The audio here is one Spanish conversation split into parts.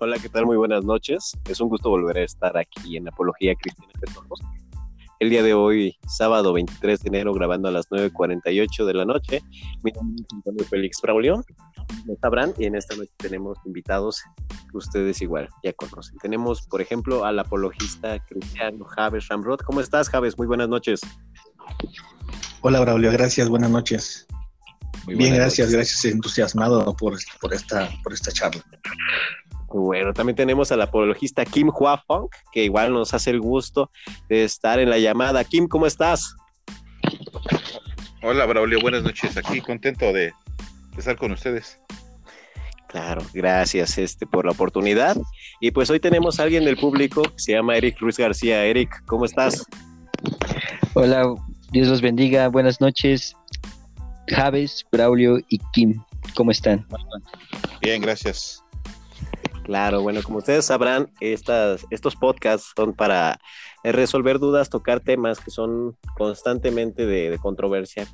Hola, ¿qué tal? Muy buenas noches. Es un gusto volver a estar aquí en Apología Cristiana de Todos. El día de hoy, sábado 23 de enero, grabando a las 9.48 de la noche. Mi nombre es Félix Braulio. Me sabrán, y en esta noche tenemos invitados que ustedes igual ya conocen. Tenemos, por ejemplo, al apologista cristiano Javes Ramrod. ¿Cómo estás, Javes? Muy buenas noches. Hola, Braulio. Gracias. Buenas noches. Bien, gracias, gracias. Entusiasmado por, por, esta, por esta charla. Bueno, también tenemos al apologista Kim Hua Fong, que igual nos hace el gusto de estar en la llamada. Kim, ¿cómo estás? Hola, Braulio, buenas noches. Aquí contento de, estar con ustedes. Claro, gracias este, por la oportunidad. Y pues hoy tenemos a alguien del público que se llama Eric Ruiz García. Eric, ¿cómo estás? Hola, Dios los bendiga. Buenas noches. Javes, Braulio y Kim, ¿cómo están? Bien, gracias. Claro, bueno, como ustedes sabrán, estas, estos podcasts son para resolver dudas, tocar temas que son constantemente de, controversia,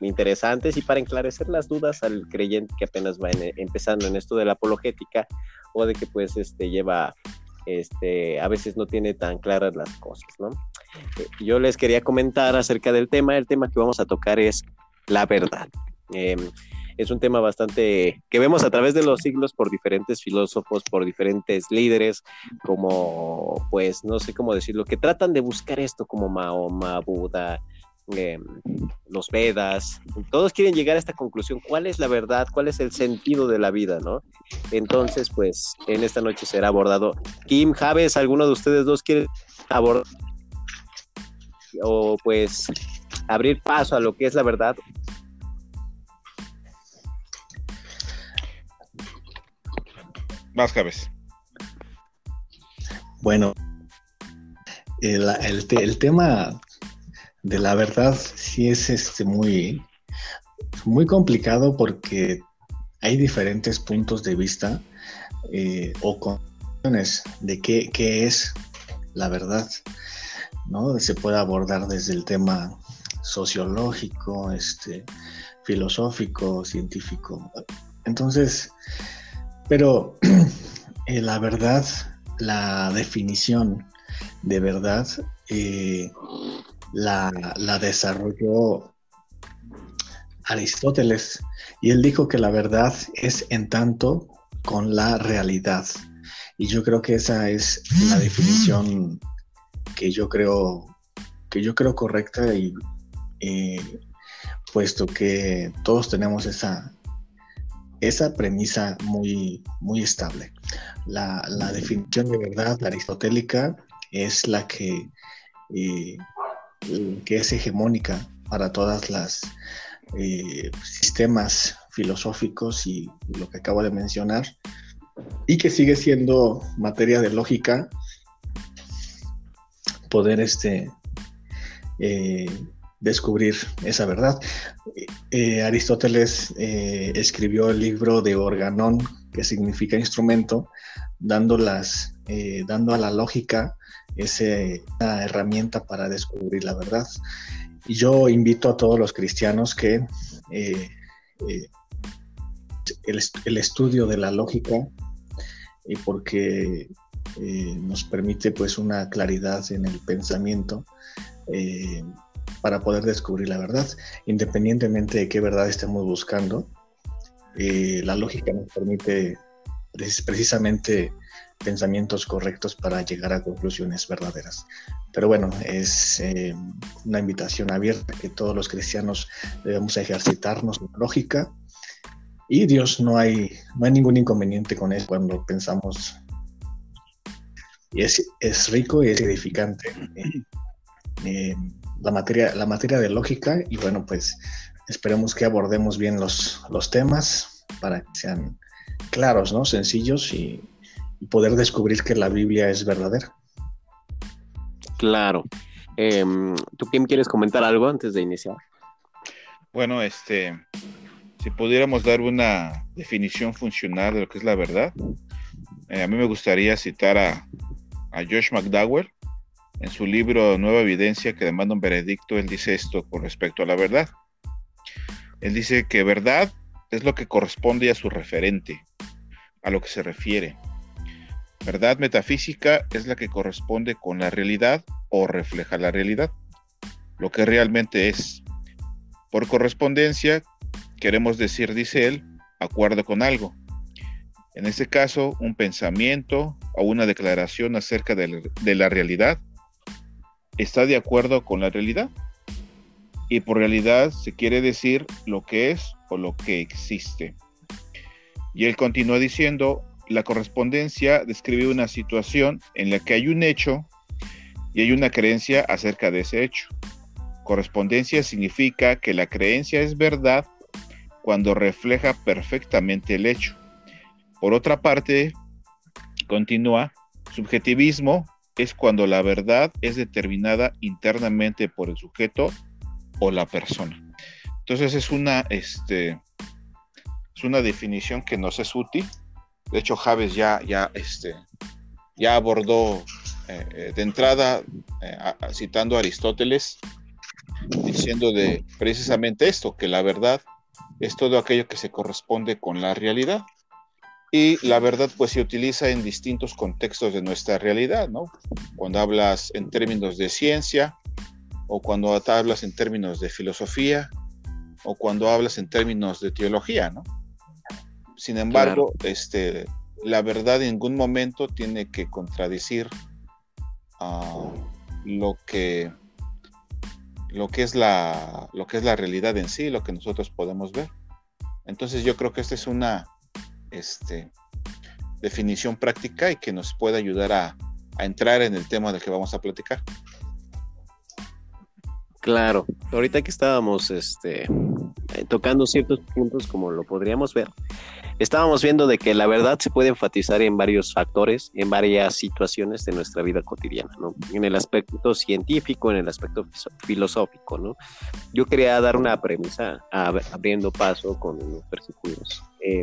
interesantes y para enclarecer las dudas al creyente que apenas va empezando en esto de la apologética o de que pues este lleva este a veces no tiene tan claras las cosas, ¿no? Eh, yo les quería comentar acerca del tema, el tema que vamos a tocar es la verdad. Eh, es un tema bastante que vemos a través de los siglos por diferentes filósofos, por diferentes líderes, como, pues, no sé cómo decirlo, que tratan de buscar esto como Mahoma, Buda, em, los Vedas, todos quieren llegar a esta conclusión, ¿cuál es la verdad? ¿Cuál es el sentido de la vida? ¿no? Entonces, pues, en esta noche será abordado. Kim, Javes, ¿alguno de ustedes dos quiere abordar o pues abrir paso a lo que es la verdad Más cabezas. Bueno, el, el, tema de la verdad sí es este muy, muy complicado porque hay diferentes puntos de vista eh, o concepciones de qué, qué, es la verdad. ¿no? Se puede abordar desde el tema sociológico, este, filosófico, científico. Entonces, pero eh, la verdad, la definición de verdad eh, la, desarrolló Aristóteles y él dijo que la verdad es en tanto con la realidad. Y yo creo que esa es la definición que yo creo que yo creo correcta y eh, puesto que todos tenemos esa, esa premisa muy, muy estable. La, definición de verdad la aristotélica es la que, eh, que es hegemónica para todas las eh, sistemas filosóficos y lo que acabo de mencionar y que sigue siendo materia de lógica poder este eh, descubrir esa verdad. Eh, Aristóteles eh, escribió el libro de organón, que significa instrumento, dando, las, eh, dando a la lógica esa herramienta para descubrir la verdad. Y yo invito a todos los cristianos que el, estudio de la lógica, porque nos permite pues una claridad en el pensamiento, para poder descubrir la verdad, independientemente de qué verdad estemos buscando. Eh, la lógica nos permite precisamente pensamientos correctos para llegar a conclusiones verdaderas. Pero bueno, es eh, una invitación abierta que todos los cristianos debemos ejercitarnos la lógica y Dios no hay, no hay ningún inconveniente con eso cuando pensamos y es, es rico y es edificante. Eh, la materia, la materia de lógica y bueno, pues esperemos que abordemos bien los, los temas para que sean claros, ¿no? Sencillos y, poder descubrir que la Biblia es verdadera. Claro. Em, ¿Tú, quién quieres comentar algo antes de iniciar? Bueno, este, si pudiéramos dar una definición funcional de lo que es la verdad, eh, a mí me gustaría citar a, a Josh McDowell, en su libro Nueva Evidencia que demanda un veredicto, él dice esto con respecto a la verdad. Él dice que verdad es lo que corresponde a su referente, a lo que se refiere. Verdad metafísica es la que corresponde con la realidad o refleja la realidad, lo que realmente es. Por correspondencia, queremos decir, dice él, acuerdo con algo. En este caso, un pensamiento o una declaración acerca de la, realidad está de acuerdo con la realidad. Y por realidad se quiere decir lo que es o lo que existe. Y él continúa diciendo, la correspondencia describe una situación en la que hay un hecho y hay una creencia acerca de ese hecho. Correspondencia significa que la creencia es verdad cuando refleja perfectamente el hecho. Por otra parte, continúa, subjetivismo es cuando la verdad es determinada internamente por el sujeto o la persona. Entonces es una, este, es una definición que nos es útil. De hecho, Javes ya, ya, este, ya abordó eh, eh, de entrada, eh, citando a Aristóteles, diciendo de precisamente esto, que la verdad es todo aquello que se corresponde con la realidad. Y la verdad pues se utiliza en distintos contextos de nuestra realidad, ¿no? Cuando hablas en términos de ciencia, o cuando hablas en términos de filosofía, o cuando hablas en términos de teología, ¿no? Sin embargo, este, la verdad en ningún momento tiene que contradecir uh, lo que lo que es la lo que es la realidad en sí, lo que nosotros podemos ver. Entonces yo creo que esta es una este, definición práctica y que nos puede ayudar a, a entrar en el tema del que vamos a platicar. Claro, ahorita que estábamos este, eh, tocando ciertos puntos como lo podríamos ver, estábamos viendo de que la verdad se puede enfatizar en varios factores, en varias situaciones de nuestra vida cotidiana, ¿no? En el aspecto científico, en el aspecto filosófico, ¿no? Yo quería dar una premisa abriendo paso con unos versículos. Eh,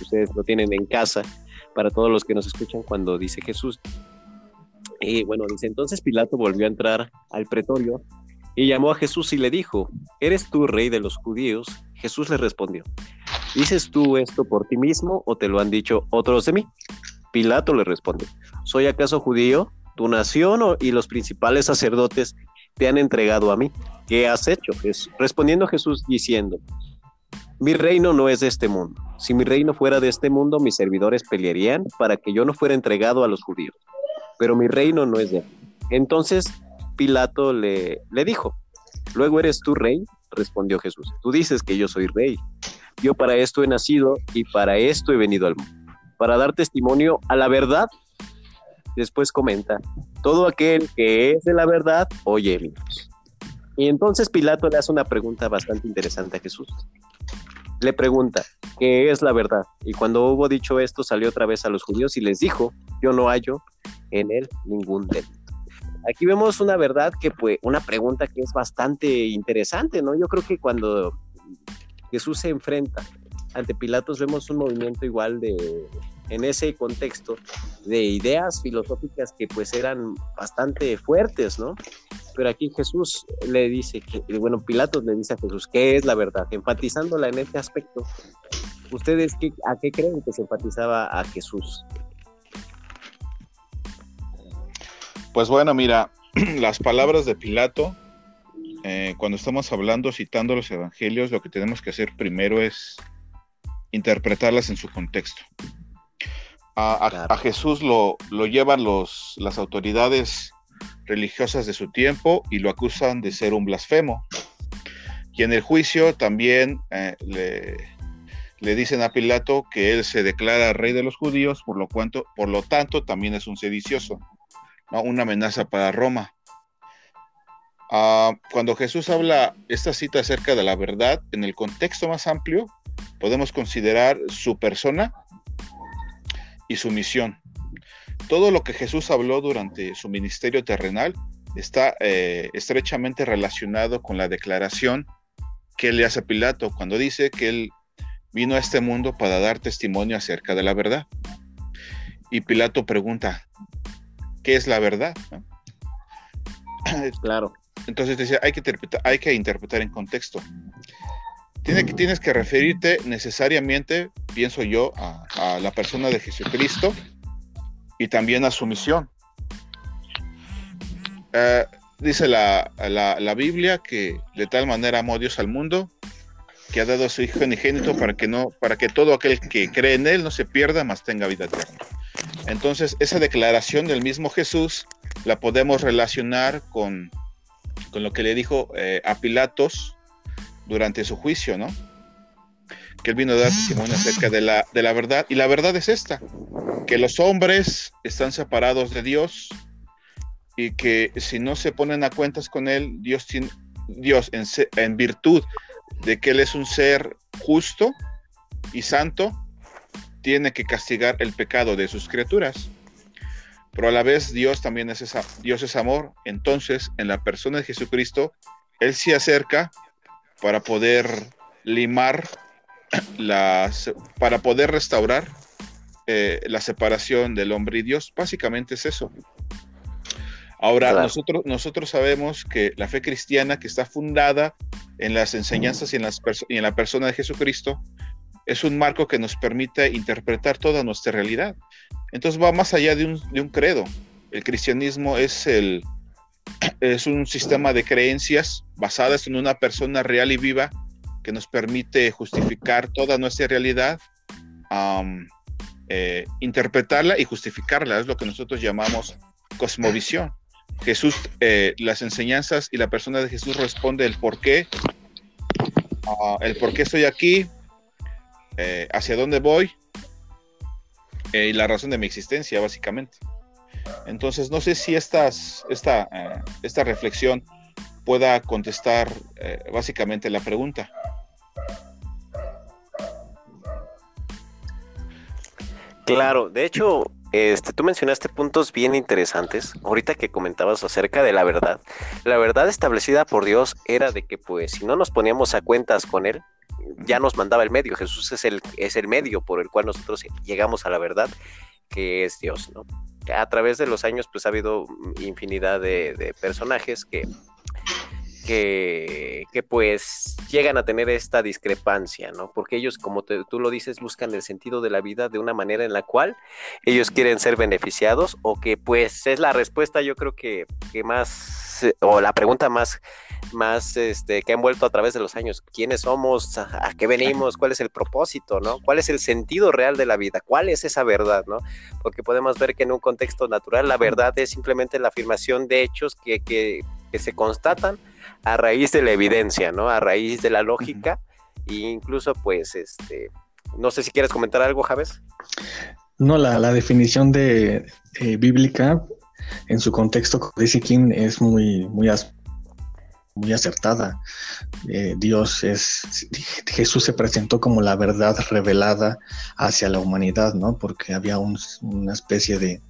ustedes lo tienen en casa para todos los que nos escuchan cuando dice Jesús. Y bueno, dice entonces Pilato volvió a entrar al pretorio y llamó a Jesús y le dijo, ¿eres tú rey de los judíos? Jesús le respondió, ¿dices tú esto por ti mismo o te lo han dicho otros de mí? Pilato le respondió, ¿soy acaso judío? Tu nación y los principales sacerdotes te han entregado a mí. ¿Qué has hecho? Respondiendo Jesús diciendo, mi reino no es de este mundo. Si mi reino fuera de este mundo, mis servidores pelearían para que yo no fuera entregado a los judíos. Pero mi reino no es de aquí. Entonces Pilato le, dijo, ¿luego eres tú rey? Respondió Jesús, tú dices que yo soy rey. Yo para esto he nacido y para esto he venido al mundo, para dar testimonio a la verdad. Después comenta, todo aquel que es de la verdad, oye Y entonces Pilato le hace una pregunta bastante interesante a Jesús. Le pregunta, ¿qué es la verdad? Y cuando hubo dicho esto, salió otra vez a los judíos y les dijo, yo no hallo en él ningún delito. Aquí vemos una verdad que, pues, una pregunta que es bastante interesante, ¿no? Yo creo que cuando Jesús se enfrenta ante Pilatos vemos un movimiento igual de, en ese contexto, de ideas filosóficas que pues eran bastante fuertes, ¿no? Pero aquí Jesús le dice, que, bueno, Pilatos le dice a Jesús, ¿qué es la verdad? Enfatizándola en este aspecto. ¿Ustedes qué, a qué creen que se enfatizaba a Jesús? Pues bueno, mira, las palabras de Pilato, eh, cuando estamos hablando, citando los evangelios, lo que tenemos que hacer primero es interpretarlas en su contexto. A, Jesús lo, lo llevan los, las autoridades religiosas de su tiempo y lo acusan de ser un blasfemo. Y en el juicio también eh, le, le, dicen a Pilato que él se declara rey de los judíos, por lo, cuanto, por lo tanto también es un sedicioso una amenaza para Roma. Ah, cuando Jesús habla esta cita acerca de la verdad, en el contexto más amplio, podemos considerar su persona y su misión. Todo lo que Jesús habló durante su ministerio terrenal está eh, estrechamente relacionado con la declaración que le hace Pilato cuando dice que él vino a este mundo para dar testimonio acerca de la verdad. Y Pilato pregunta, qué es la verdad. Claro. Entonces dice, hay que interpretar, hay que interpretar en contexto. Tiene que, tienes que referirte necesariamente, pienso yo, a, la persona de Jesucristo y también a su misión. Eh, dice la, la, Biblia que de tal manera amó Dios al mundo que ha dado a su Hijo unigénito para que no, para que todo aquel que cree en él no se pierda, mas tenga vida eterna. Entonces, esa declaración del mismo Jesús la podemos relacionar con, con lo que le dijo eh, a Pilatos durante su juicio, ¿no? Que él vino a dar testimonio acerca de la, de la verdad. Y la verdad es esta, que los hombres están separados de Dios y que si no se ponen a cuentas con Él, Dios, Dios en, en virtud de que Él es un ser justo y santo, tiene que castigar el pecado de sus criaturas. Pero a la vez Dios también es esa, Dios es amor. Entonces, en la persona de Jesucristo, Él se acerca para poder limar las, para poder restaurar eh, la separación del hombre y Dios. Básicamente es eso. Ahora, nosotros, nosotros sabemos que la fe cristiana que está fundada en las enseñanzas y en, las y en la persona de Jesucristo es un marco que nos permite interpretar toda nuestra realidad. Entonces va más allá de un, de un credo. El cristianismo es, el, es un sistema de creencias basadas en una persona real y viva que nos permite justificar toda nuestra realidad, eh, interpretarla y justificarla. Es lo que nosotros llamamos cosmovisión. Jesús, eh, las enseñanzas y la persona de Jesús responde el por qué, ah, el por qué estoy aquí, eh, hacia dónde voy eh, y la razón de mi existencia, básicamente. Entonces, no sé si esta, esta reflexión pueda contestar básicamente la pregunta. Claro, de hecho, este, tú mencionaste puntos bien interesantes. Ahorita que comentabas acerca de la verdad. La verdad establecida por Dios era de que, pues, si no nos poníamos a cuentas con Él, ya nos mandaba el medio. Jesús es el, es el medio por el cual nosotros llegamos a la verdad, que es Dios, ¿no? A través de los años, pues, ha habido infinidad de personajes que que, pues llegan a tener esta discrepancia, ¿no? Porque ellos, como tú lo dices, buscan el sentido de la vida de una manera en la cual ellos quieren ser beneficiados o que pues es la respuesta yo creo que, que más, o la pregunta más, más este, que han vuelto a través de los años, ¿quiénes somos? ¿A qué venimos? ¿Cuál es el propósito? ¿no? ¿Cuál es el sentido real de la vida? ¿Cuál es esa verdad? ¿no? Porque podemos ver que en un contexto natural la verdad es simplemente la afirmación de hechos que, que, que se constatan a raíz de la evidencia, ¿no? A raíz de la lógica. E incluso, pues, este, no sé si quieres comentar algo, Javes. No, la, definición de eh, bíblica en su contexto, como dice King, es muy, muy, muy acertada. Eh, Dios es, Jesús se presentó como la verdad revelada hacia la humanidad, ¿no? Porque había una especie de,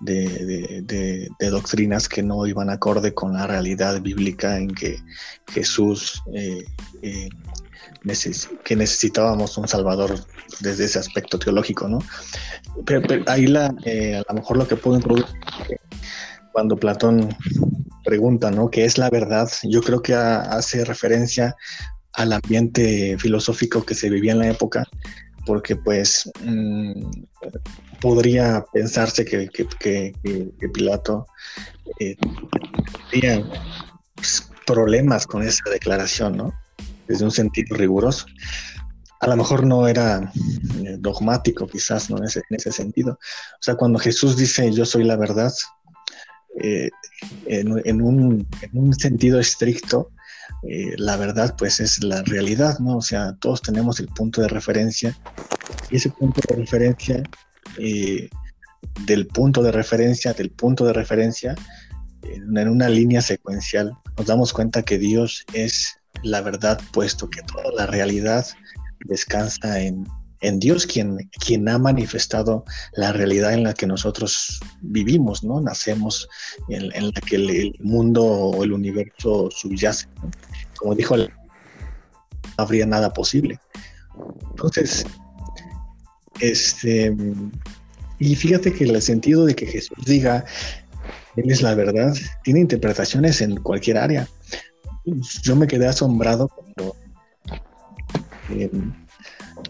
de, doctrinas que no iban acorde con la realidad bíblica en que Jesús, eh, eh, que necesitábamos un Salvador desde ese aspecto teológico, ¿no? Pero, ahí la, eh, a lo mejor lo que puedo introducir cuando Platón pregunta, ¿no? ¿Qué es la verdad? Yo creo que hace referencia al ambiente filosófico que se vivía en la época, porque pues mm, podría pensarse que, Pilato eh, tenía pues, problemas con esa declaración, ¿no? Desde un sentido riguroso. A lo mejor no era eh, dogmático, quizás, ¿no? En ese, sentido. O sea, cuando Jesús dice yo soy la verdad, eh, en, un, sentido estricto, la verdad pues es la realidad, ¿no? O sea, todos tenemos el punto de referencia y ese punto de referencia eh, del punto de referencia, del punto de referencia, en una línea secuencial, nos damos cuenta que Dios es la verdad, puesto que toda la realidad descansa en, Dios, quien, quien ha manifestado la realidad en la que nosotros vivimos, ¿no? Nacemos en, la que el, mundo o el universo subyace. Como dijo, no habría nada posible. Entonces, este, y fíjate que el sentido de que Jesús diga, Él es la verdad, tiene interpretaciones en cualquier área. Yo me quedé asombrado cuando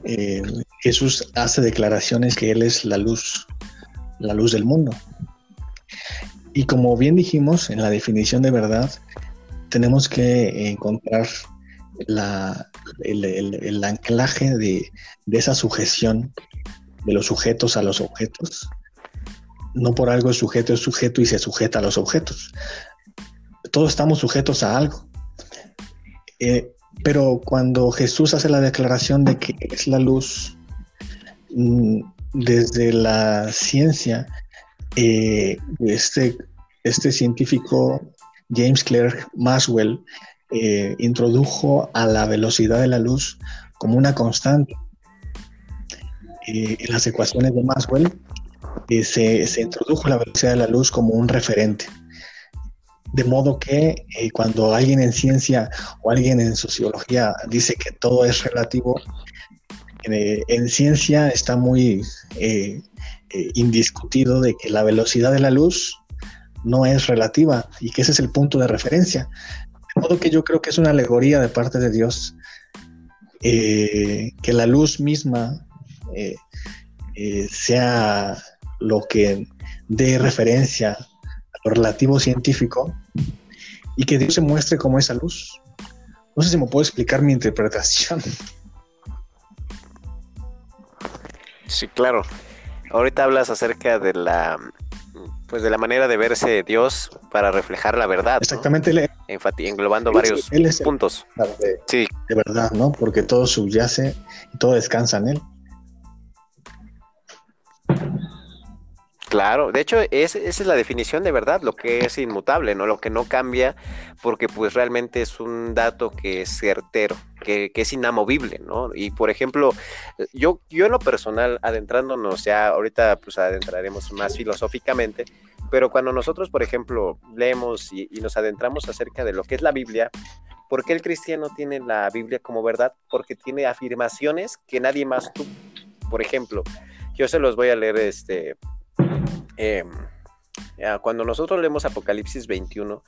em, Jesús hace declaraciones que Él es la luz la luz del mundo. Y como bien dijimos en la definición de verdad, tenemos que encontrar el, anclaje de, esa sujeción de los sujetos a los objetos. No por algo el sujeto es sujeto y se sujeta a los objetos. Todos estamos sujetos a algo. Eh, pero cuando Jesús hace la declaración de que es la luz, mm, desde la ciencia, eh, este, este científico James Clerk Maxwell eh, introdujo a la velocidad de la luz como una constante. Eh, en las ecuaciones de Maxwell eh, se, introdujo la velocidad de la luz como un referente. De modo que cuando alguien en ciencia o alguien en sociología dice que todo es relativo, en ciencia está muy indiscutido de que la velocidad de la luz no es relativa y que ese es el punto de referencia. De modo que yo creo que es una alegoría de parte de Dios, eh, que la luz misma eh, eh, sea lo que dé referencia lo relativo científico y que Dios se muestre como esa luz. No sé si me puedo explicar mi interpretación. Sí, claro. Ahorita hablas acerca de la pues de la manera de verse Dios para reflejar la verdad. Exactamente, englobando varios puntos. De, sí. de verdad, ¿no? Porque todo subyace y todo descansa en él. Claro, de hecho esa es la definición de verdad, lo que es inmutable, ¿no? Lo que no cambia, porque pues realmente es un dato que es certero, que, es inamovible, ¿no? Y por ejemplo, yo, yo en lo personal, adentrándonos ya, ahorita pues adentraremos más filosóficamente, pero cuando nosotros, por ejemplo, leemos y, y nos adentramos acerca de lo que es la Biblia, ¿por qué el cristiano tiene la Biblia como verdad? Porque tiene afirmaciones que nadie más tuvo. Por ejemplo, yo se los voy a leer este Em, cuando nosotros leemos Apocalipsis 21,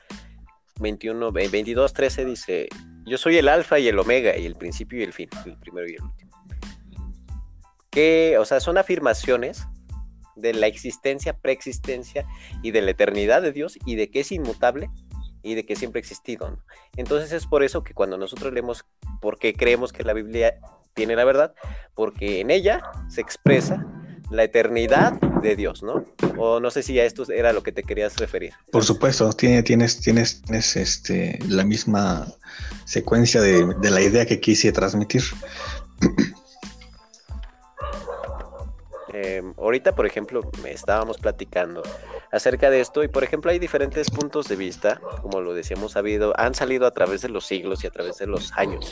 21, 22, 13 dice, yo soy el alfa y el omega y el principio y el fin, el primero y el último. Que, o sea, son afirmaciones de la existencia, preexistencia y de la eternidad de Dios y de que es inmutable y de que siempre ha existido. Entonces es por eso que cuando nosotros leemos, porque creemos que la Biblia tiene la verdad, porque en ella se expresa la eternidad de Dios, ¿no? O no sé si a esto era lo que te querías referir. Por supuesto, tiene, tienes, tienes, este, la misma secuencia de, de la idea que quise transmitir. Em, ahorita, por ejemplo, me estábamos platicando acerca de esto y, por ejemplo, hay diferentes puntos de vista, como lo decíamos, ha habido, han salido a través de los siglos y a través de los años.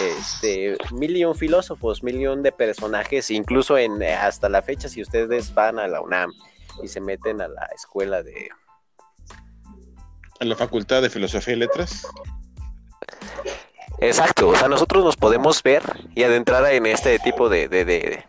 Este, mil y un filósofos, mil y un de personajes, incluso en hasta la fecha, si ustedes van a la UNAM y se meten a la escuela de... A la Facultad de Filosofía y Letras. Exacto, o sea, nosotros nos podemos ver y adentrar en este tipo de, de, de,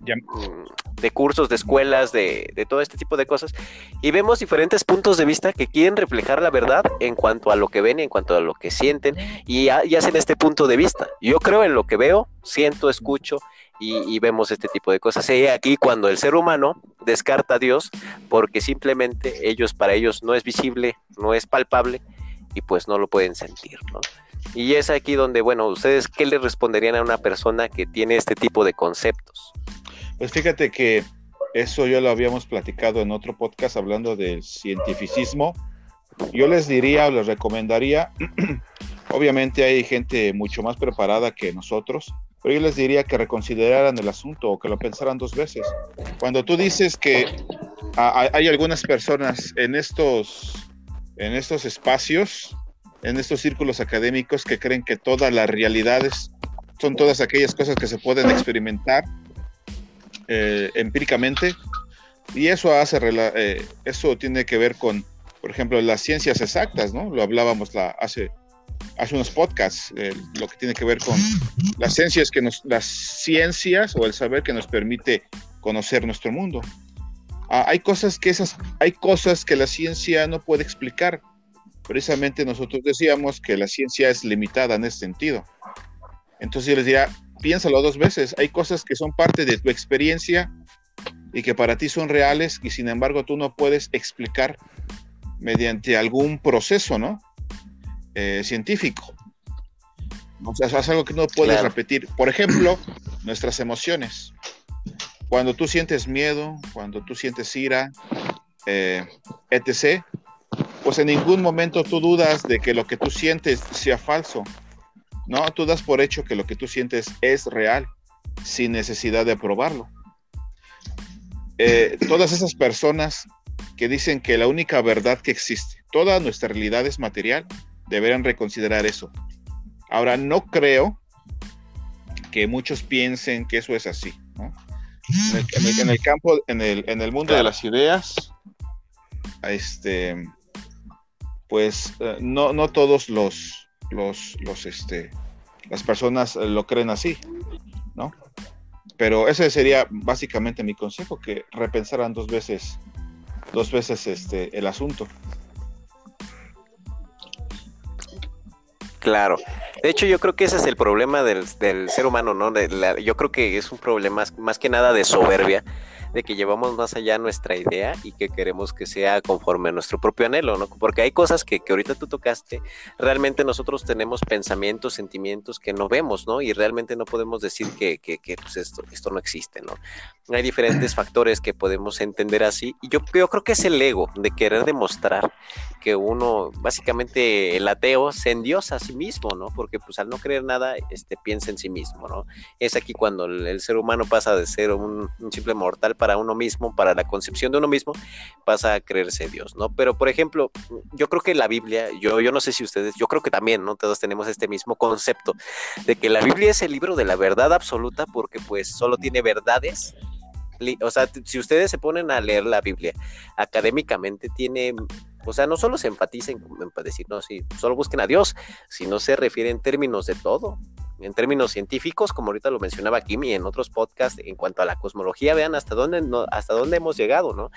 de cursos, de escuelas, de, de, todo este tipo de cosas, y vemos diferentes puntos de vista que quieren reflejar la verdad en cuanto a lo que ven, en cuanto a lo que sienten, y, hacen este punto de vista. Yo creo en lo que veo, siento, escucho, y, vemos este tipo de cosas. Y aquí cuando el ser humano descarta a Dios, porque simplemente ellos, para ellos no es visible, no es palpable, y pues no lo pueden sentir. Y es aquí donde, bueno, ustedes, ¿qué le responderían a una persona que tiene este tipo de conceptos? Pues fíjate que eso ya lo habíamos platicado en otro podcast hablando del cientificismo. Yo les diría les recomendaría, obviamente hay gente mucho más preparada que nosotros, pero yo les diría que reconsideraran el asunto o que lo pensaran dos veces. Cuando tú dices que hay algunas personas en estos, en estos espacios en estos círculos académicos que creen que todas las realidades son todas aquellas cosas que se pueden experimentar eh, empíricamente y eso hace eh, eso tiene que ver con por ejemplo las ciencias exactas no lo hablábamos la, hace hace unos podcasts eh, lo que tiene que ver con las ciencias que nos las ciencias o el saber que nos permite conocer nuestro mundo. Ah, hay cosas que esas hay cosas que la ciencia no puede explicar. Precisamente nosotros decíamos que la ciencia es limitada en ese sentido. Entonces yo les diría, piénsalo dos veces, hay cosas que son parte de tu experiencia y que para ti son reales y sin embargo tú no puedes explicar mediante algún proceso, ¿no? Eh, científico. O sea, es algo que no puedes repetir. Por ejemplo, nuestras emociones. Cuando tú sientes miedo, cuando tú sientes ira, eh, etc., pues en ningún momento tú dudas de que lo que tú sientes sea falso. No, tú das por hecho que lo que tú sientes es real, sin necesidad de probarlo. Eh, todas esas personas que dicen que la única verdad que existe, toda nuestra realidad es material, deberán reconsiderar eso. Ahora, no creo que muchos piensen que eso es así. En, el, campo, en el, en el mundo de las ideas, este, pues eh, no, no todos los, los, los, este, las personas lo creen así, ¿no? Pero ese sería básicamente mi consejo, que repensaran dos veces, dos veces este, el asunto. Claro. De hecho, yo creo que ese es el problema del, ser humano, ¿no? yo creo que es un problema más que nada de soberbia de que llevamos más allá nuestra idea y que queremos que sea conforme a nuestro propio anhelo, ¿no? Porque hay cosas que, que ahorita tú tocaste, realmente nosotros tenemos pensamientos, sentimientos que no vemos, ¿no? Y realmente no podemos decir que, que, que pues esto, esto no existe, ¿no? Hay diferentes factores que podemos entender así. Y yo, yo creo que es el ego de querer demostrar que uno, básicamente el ateo, se endiosa a sí mismo, ¿no? Porque pues al no creer nada, este, piensa en sí mismo, ¿no? Es aquí cuando el, ser humano pasa de ser un, un simple mortal para uno mismo, para la concepción de uno mismo, pasa a creerse Dios, ¿no? Pero, por ejemplo, yo creo que la Biblia, yo, yo no sé si ustedes, yo creo que también, ¿no? Todos tenemos este mismo concepto de que la Biblia es el libro de la verdad absoluta porque pues solo tiene verdades o sea, si ustedes se ponen a leer la Biblia académicamente, tiene, o sea, no solo se enfatiza en, decir, no, si solo busquen a Dios, sino se refiere en términos de todo en términos científicos, como ahorita lo mencionaba Kim y en otros podcasts, en cuanto a la cosmología, vean hasta dónde, hasta dónde hemos llegado, ¿no?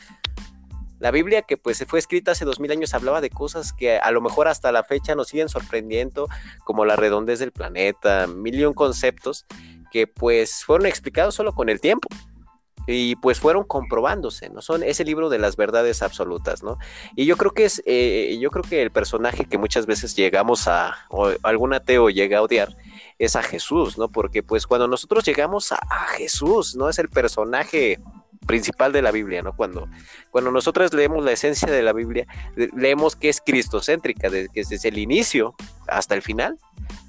La Biblia que pues fue escrita hace dos mil años hablaba de cosas que a lo mejor hasta la fecha nos siguen sorprendiendo, como la redondez del planeta, mil y un conceptos que pues fueron explicados solo con el tiempo y pues fueron comprobándose, ¿no? Son ese libro de las verdades absolutas, ¿no? Y yo creo que es, eh, yo creo que el personaje que muchas veces llegamos a, o algún ateo llega a odiar, es a Jesús, ¿no? Porque pues cuando nosotros llegamos a, Jesús, ¿no? Es el personaje principal de la Biblia, ¿no? Cuando, cuando nosotros leemos la esencia de la Biblia, leemos que es cristocéntrica, que desde el inicio hasta el final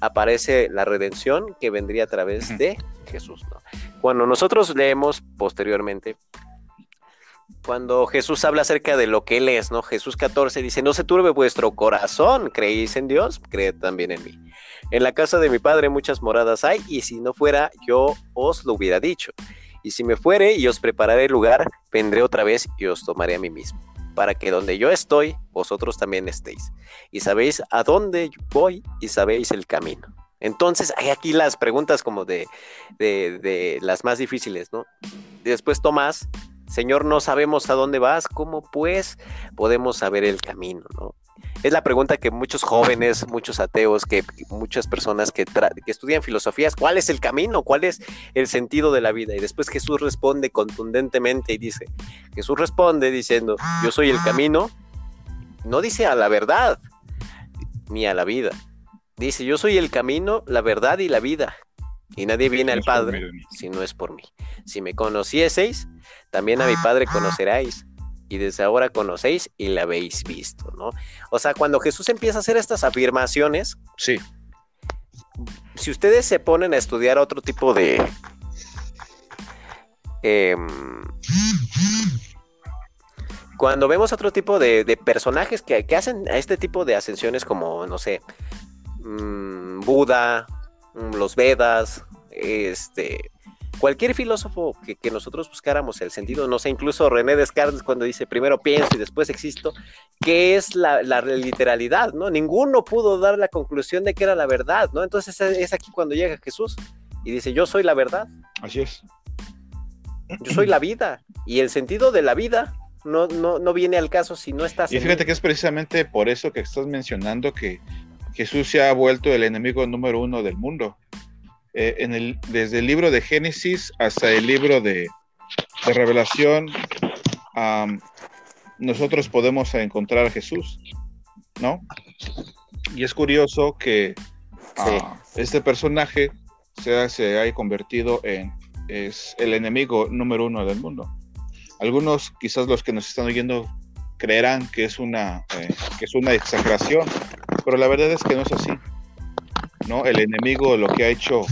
aparece la redención que vendría a través de Jesús, ¿no? Cuando nosotros leemos posteriormente, cuando Jesús habla acerca de lo que Él es, ¿no? Jesús 14 dice, no se turbe vuestro corazón, creéis en Dios, creed también en mí. En la casa de mi padre muchas moradas hay, y si no fuera, yo os lo hubiera dicho. Y si me fuere y os prepararé el lugar, vendré otra vez y os tomaré a mí mismo, para que donde yo estoy, vosotros también estéis. Y sabéis a dónde voy y sabéis el camino. Entonces, hay aquí las preguntas como de, de, de las más difíciles, ¿no? Después Tomás, Señor, no sabemos a dónde vas, ¿cómo pues podemos saber el camino, ¿no? Es la pregunta que muchos jóvenes, muchos ateos, que muchas personas que, que estudian filosofías, ¿cuál es el camino? ¿Cuál es el sentido de la vida? Y después Jesús responde contundentemente y dice, Jesús responde diciendo, yo soy el camino, no dice a la verdad, ni a la vida. Dice, yo soy el camino, la verdad y la vida. Y nadie viene al Padre si no es por mí. Si me conocieseis, también a mi Padre conoceráis y desde ahora conocéis y la habéis visto, ¿no? O sea, cuando Jesús empieza a hacer estas afirmaciones, sí. Si ustedes se ponen a estudiar otro tipo de em, cuando vemos otro tipo de, personajes que, hacen a este tipo de ascensiones como, no sé, mm, Buda, los Vedas, este, cualquier filósofo que, nosotros buscáramos el sentido, no sé, incluso René Descartes cuando dice primero pienso y después existo, ¿qué es la, literalidad? ¿no? Ninguno pudo dar la conclusión de que era la verdad, ¿no? Entonces es aquí cuando llega Jesús y dice, yo soy la verdad. Así es. Yo soy la vida y el sentido de la vida no, no, no viene al caso si no estás... Y fíjate que es precisamente por eso que estás mencionando que Jesús se ha vuelto el enemigo número uno del mundo. Eh, en el, desde el libro de Génesis hasta el libro de, de revelación, nosotros podemos encontrar a Jesús, ¿no? Y es curioso que ah, este personaje se, se haya convertido en es el enemigo número uno del mundo. Algunos, quizás los que nos están oyendo, creerán que es una, eh, que es una exageración, pero la verdad es que no es así. ¿no? El enemigo lo que ha hecho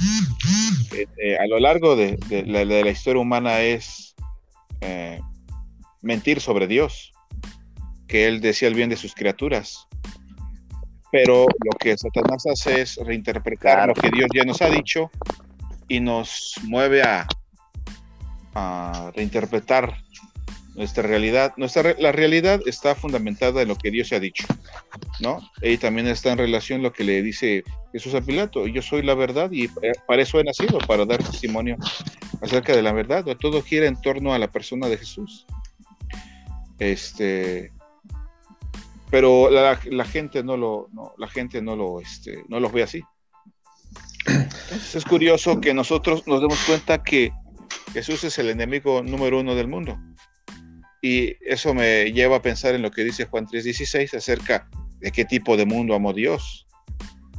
eh, eh, a lo largo de, la, historia humana es mentir sobre Dios, que Él decía el bien de sus criaturas. Pero lo que Satanás hace es reinterpretar lo que Dios ya nos ha dicho y nos mueve a, a reinterpretar nuestra realidad. Nuestra, la realidad está fundamentada en lo que Dios ha dicho, ¿no? Y también está en relación lo que le dice Jesús a Pilato. Yo soy la verdad y eh, para eso he nacido, para dar testimonio acerca de la verdad. Todo gira en torno a la persona de Jesús. Este, pero la, gente no lo, la gente no lo, este, no ve así es curioso que nosotros nos demos cuenta que Jesús es el enemigo número uno del mundo. Y eso me lleva a pensar en lo que dice Juan 3:16 acerca de qué tipo de mundo amó Dios.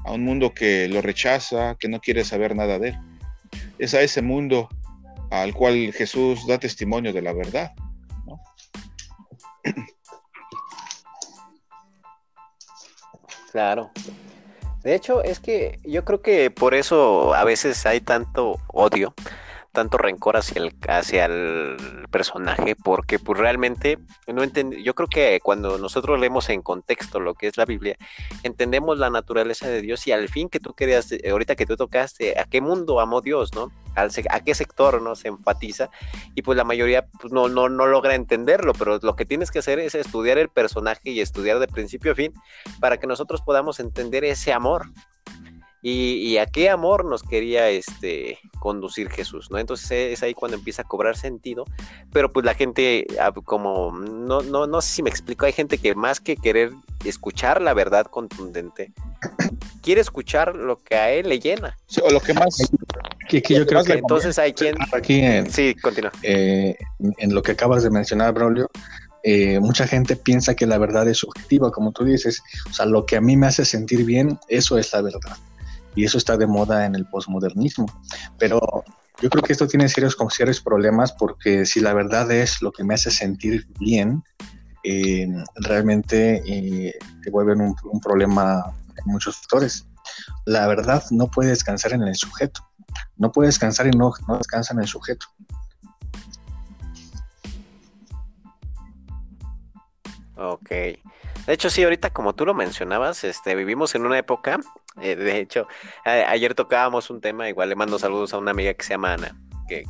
A un mundo que lo rechaza, que no quiere saber nada de él. Es a ese mundo al cual Jesús da testimonio de la verdad. Claro. De hecho, es que yo creo que por eso a veces hay tanto odio tanto rencor hacia el, hacia el personaje, porque pues realmente no entendí, yo creo que cuando nosotros leemos en contexto lo que es la Biblia, entendemos la naturaleza de Dios y al fin que tú querías, ahorita que tú tocaste, a qué mundo amó Dios, ¿no? a qué sector no se enfatiza y pues la mayoría pues, no, no, no logra entenderlo, pero lo que tienes que hacer es estudiar el personaje y estudiar de principio a fin para que nosotros podamos entender ese amor, y, a qué amor nos quería este, conducir Jesús, ¿no? Entonces es ahí cuando empieza a cobrar sentido, pero pues la gente, ah, como, no, no, no sé si me explico, hay gente que más que querer escuchar la verdad contundente, quiere escuchar lo que a él le llena. o lo que más... Que, yo creo que entonces hay quien... Aquí sí, continúa. Eh, en lo que acabas de mencionar, Braulio, eh, mucha gente piensa que la verdad es subjetiva, como tú dices. O sea, lo que a mí me hace sentir bien, eso es la verdad y eso está de moda en el posmodernismo. Pero yo creo que esto tiene serios, serios problemas porque si la verdad es lo que me hace sentir bien, eh, realmente eh, te vuelven un, problema en muchos factores. La verdad no puede descansar en el sujeto. No puede descansar y no, no descansa en el sujeto. Ok. De hecho, sí, ahorita como tú lo mencionabas, este, vivimos en una época, eh, de hecho, ayer tocábamos un tema, igual le mando saludos a una amiga que se llama Ana, que,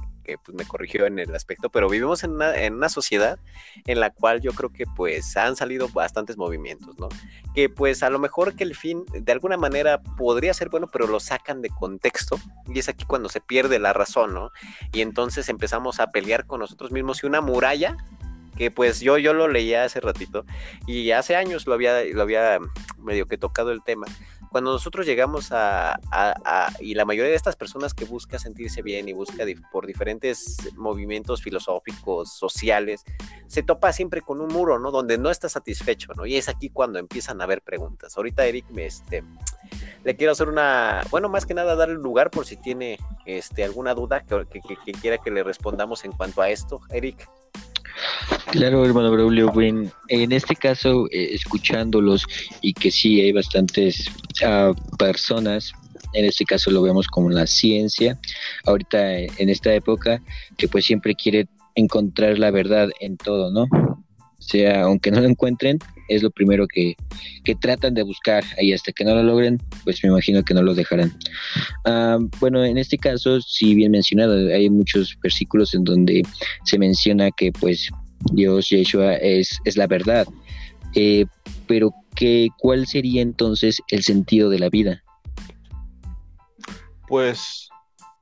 pues, me corrigió en el aspecto, pero vivimos en una, en una sociedad en la cual yo creo que pues han salido bastantes movimientos, ¿no? Que pues a lo mejor que el fin de alguna manera podría ser bueno, pero lo sacan de contexto y es aquí cuando se pierde la razón, ¿no? Y entonces empezamos a pelear con nosotros mismos y una muralla que pues yo, yo lo leía hace ratito y hace años lo había, lo había medio que tocado el tema. Cuando nosotros llegamos a, y la mayoría de estas personas que busca sentirse bien y busca por diferentes movimientos filosóficos, sociales, se topa siempre con un muro, ¿no? Donde no está satisfecho, ¿no? Y es aquí cuando empiezan a haber preguntas. Ahorita Eric me, este, le quiero hacer una, bueno, más que nada darle lugar por si tiene, este, alguna duda que, que quiera que le respondamos en cuanto a esto, Eric. Claro, hermano Braulio, en este caso, eh, escuchándolos y que sí hay bastantes ah, personas, en este caso lo vemos como la ciencia, ahorita eh, en esta época, que pues siempre quiere encontrar la verdad en todo, ¿no? O sea, aunque no lo encuentren, es lo primero que, tratan de buscar y hasta que no lo logren, pues me imagino que no lo dejarán. Ah, bueno, en este caso, si bien mencionado, hay muchos versículos en donde se menciona que pues Dios, Yeshua, es, es la verdad. Eh, pero ¿qué, ¿cuál sería entonces el sentido de la vida? Pues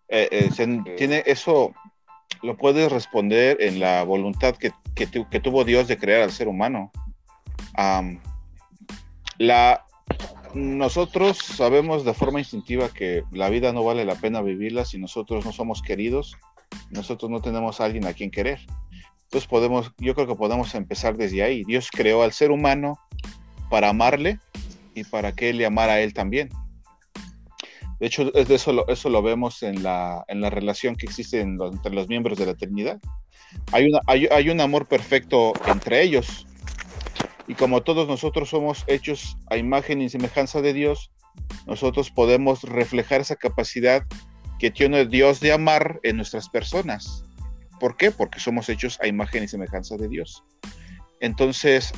eh, eh, tiene eso, lo puedes responder en la voluntad que, que tuvo Dios de crear al ser humano la, nosotros sabemos de forma instintiva que la vida no vale la pena vivirla si nosotros no somos queridos nosotros no tenemos a alguien a quien querer. Entonces podemos, yo creo que podemos empezar desde ahí. Dios creó al ser humano para amarle y para que él le amara a él también. De hecho, eso, lo, eso lo vemos en la, en la relación que existe entre los miembros de la Trinidad. Hay, una, hay, hay un amor perfecto entre ellos. Y como todos nosotros somos hechos a imagen y semejanza de Dios, nosotros podemos reflejar esa capacidad que tiene Dios de amar en nuestras personas. ¿Por qué? Porque somos hechos a imagen y semejanza de Dios. Entonces,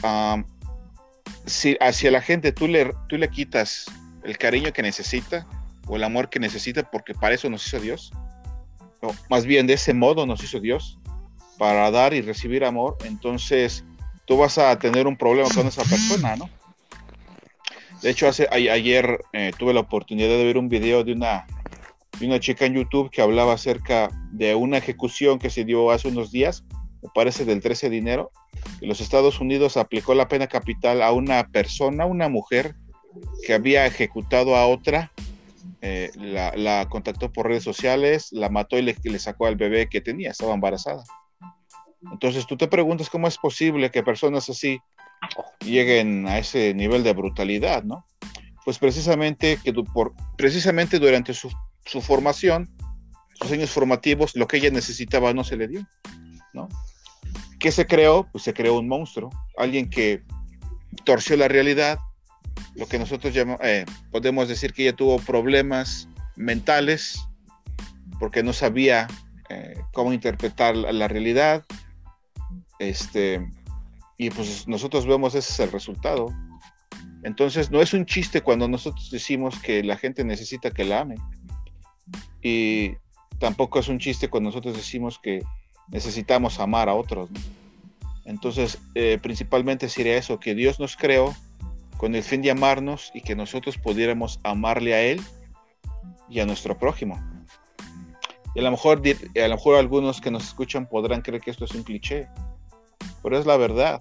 si hacia la gente tú le, tú le quitas el cariño que necesita o el amor que necesita, porque para eso nos hizo Dios, o más bien de ese modo nos hizo Dios, para dar y recibir amor, entonces tú vas a tener un problema con esa persona, ¿no? De hecho, hace, ayer eh, tuve la oportunidad de ver un video de una, de una chica en YouTube que hablaba acerca de una ejecución que se dio hace unos días, me parece del 13 de dinero, y los Estados Unidos aplicó la pena capital a una persona, una mujer, que había ejecutado a otra, eh, la, contactó por redes sociales, la mató y le, le sacó al bebé que tenía, estaba embarazada. Entonces tú te preguntas cómo es posible que personas así lleguen a ese nivel de brutalidad, ¿no? Pues precisamente, que por, precisamente durante su, formación, sus años formativos, lo que ella necesitaba no se le dio, ¿no? ¿Qué se creó? Pues se creó un monstruo, alguien que torció la realidad, lo que nosotros llamamos, eh, podemos decir que ella tuvo problemas mentales porque no sabía eh, cómo interpretar la realidad, este, y pues nosotros vemos ese es el resultado. Entonces no es un chiste cuando nosotros decimos que la gente necesita que la ame. Y tampoco es un chiste cuando nosotros decimos que necesitamos amar a otros. Entonces, eh, principalmente sería eso, que Dios nos creó con el fin de amarnos y que nosotros pudiéramos amarle a Él y a nuestro prójimo. Y a lo mejor, a lo mejor algunos que nos escuchan podrán creer que esto es un cliché, pero es la verdad.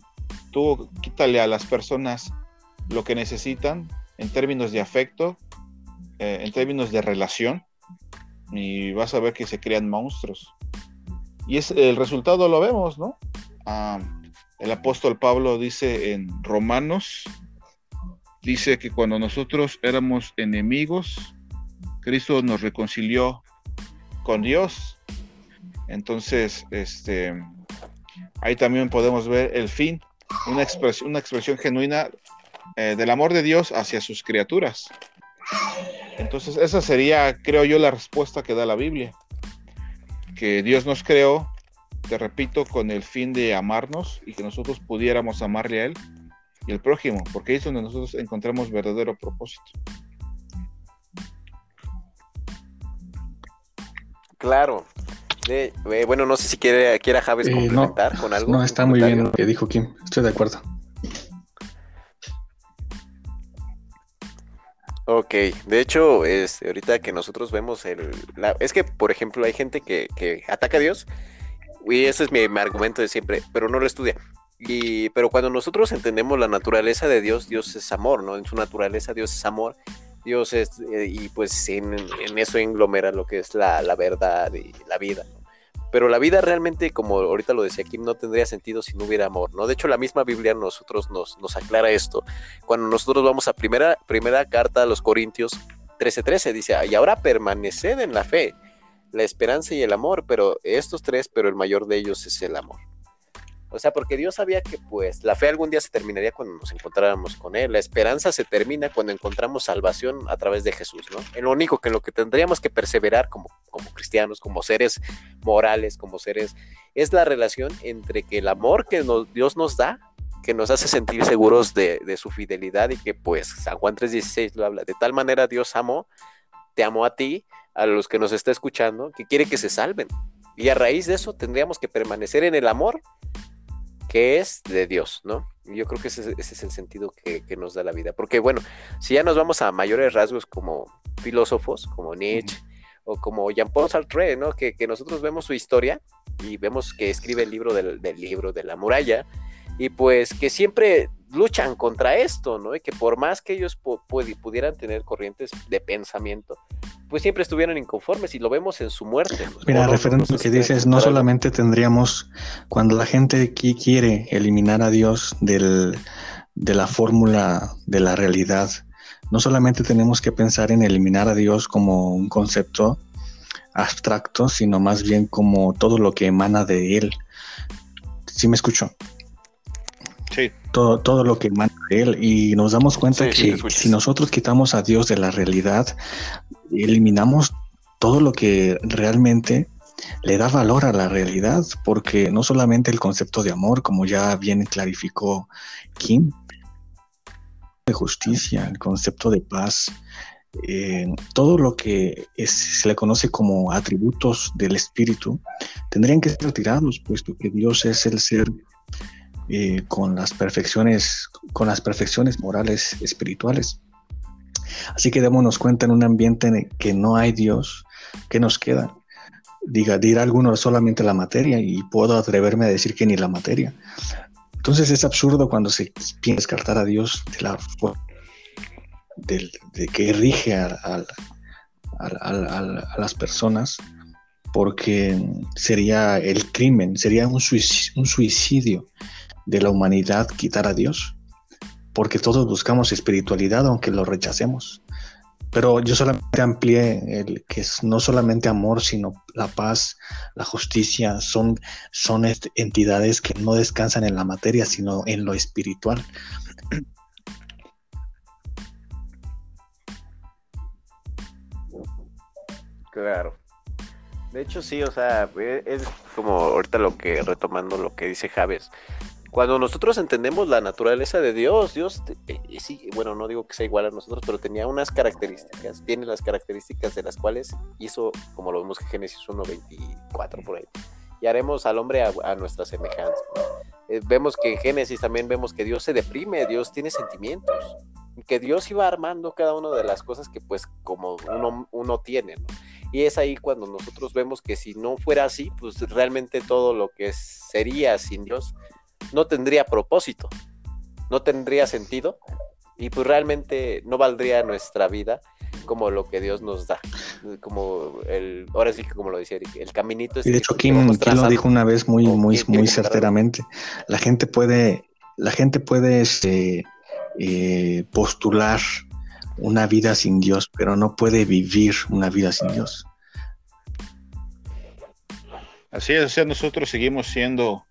Tú quítale a las personas lo que necesitan en términos de afecto, eh, en términos de relación, y vas a ver que se crean monstruos. Y es, el resultado lo vemos, ¿no? Ah, el apóstol Pablo dice en Romanos, dice que cuando nosotros éramos enemigos, Cristo nos reconcilió con Dios. Entonces, este, ahí también podemos ver el fin, una expresión, genuina eh, del amor de Dios hacia sus criaturas. Entonces, esa sería, creo yo, la respuesta que da la Biblia. Que Dios nos creó, te repito, con el fin de amarnos y que nosotros pudiéramos amarle a Él y al prójimo, porque ahí es donde nosotros encontramos verdadero propósito. Claro, eh, bueno, no sé si quiere, quiera Javes eh, complementar con algo. No, está muy bien lo que dijo Kim. Estoy de acuerdo. Ok, de hecho, es, ahorita que nosotros vemos el... es que, por ejemplo, hay gente que, que ataca a Dios, y ese es mi, argumento de siempre, pero no lo estudia. Y, pero cuando nosotros entendemos la naturaleza de Dios, Dios es amor, ¿no? En su naturaleza Dios es amor, Dios es, eh, y pues en, eso englomera lo que es la, la verdad y la vida, ¿no? Pero la vida realmente, como ahorita lo decía Kim, no tendría sentido si no hubiera amor, ¿no? De hecho, la misma Biblia nosotros nos, nos aclara esto. Cuando nosotros vamos a primera, primera carta a los Corintios 13:13, dice, y ahora permaneced en la fe, la esperanza y el amor, pero estos tres, pero el mayor de ellos es el amor. O sea, porque Dios sabía que pues la fe algún día se terminaría cuando nos encontráramos con Él. La esperanza se termina cuando encontramos salvación a través de Jesús, ¿no? En lo único que en lo que tendríamos que perseverar como, como cristianos, como seres morales, como seres, es la relación entre que el amor que Dios nos da, que nos hace sentir seguros de, de su fidelidad y que pues San Juan 3.16 lo habla. De tal manera Dios amó, te amó a ti, a los que nos está escuchando, que quiere que se salven. Y a raíz de eso tendríamos que permanecer en el amor que es de Dios, ¿no? Yo creo que ese, es el sentido que, nos da la vida. Porque bueno, si ya nos vamos a mayores rasgos como filósofos, como Nietzsche, o como Jean-Paul Sartre, ¿no? Que, nosotros vemos su historia y vemos que escribe el libro del, libro de la muralla, y pues que siempre luchan contra esto, ¿no? Y que por más que ellos pudieran tener corrientes de pensamiento, pues siempre estuvieron inconformes y lo vemos en su muerte. Mira, referente a lo que dices, no solamente tendríamos, cuando la gente aquí quiere eliminar a Dios del, de la fórmula de la realidad, no solamente tenemos que pensar en eliminar a Dios como un concepto abstracto, sino más bien como todo lo que emana de Él. ¿Sí me escucho? Sí. Todo, todo lo que emana de Él. Y nos damos cuenta que si nosotros quitamos a Dios de la realidad, eliminamos todo lo que realmente le da valor a la realidad, porque no solamente el concepto de amor, como ya bien clarificó Kim, de justicia, el concepto de paz, eh, todo lo que se le conoce como atributos del espíritu, tendrían que ser retirados, puesto que Dios es el ser eh, con las perfecciones, con las perfecciones morales espirituales. Así que démonos cuenta en un ambiente en que no hay Dios, ¿qué nos queda? Diga, dirá alguno solamente la materia y puedo atreverme a decir que ni la materia. Entonces es absurdo cuando se piensa descartar a Dios de la de, que rige a, las personas porque sería el crimen, sería un un suicidio de la humanidad quitar a Dios porque todos buscamos espiritualidad aunque lo rechacemos. Pero yo solamente amplié el que es no solamente amor, sino la paz, la justicia, son, son entidades que no descansan en la materia, sino en lo espiritual. Claro. De hecho, sí, o sea, es como ahorita lo que, retomando lo que dice Javes, cuando nosotros entendemos la naturaleza de Dios, Dios, eh, eh, sí, bueno, no digo que sea igual a nosotros, pero tenía unas características, tiene las características de las cuales hizo, como lo vemos en Génesis 1.24 por ahí, y haremos al hombre a, nuestra semejanza. Eh, vemos que en Génesis también vemos que Dios se deprime, Dios tiene sentimientos, que Dios iba armando cada una de las cosas que pues como uno, uno tiene, ¿no? Y es ahí cuando nosotros vemos que si no fuera así, pues realmente todo lo que sería sin Dios no tendría propósito, no tendría sentido y pues realmente no valdría nuestra vida como lo que Dios nos da, como el, ahora sí que como lo decía Eric, el caminito. Es y de hecho Kim, lo dijo una vez muy, muy, muy certeramente, la gente puede, la gente puede este, eh, postular una vida sin Dios, pero no puede vivir una vida sin Dios. Así es, o sea, nosotros seguimos siendo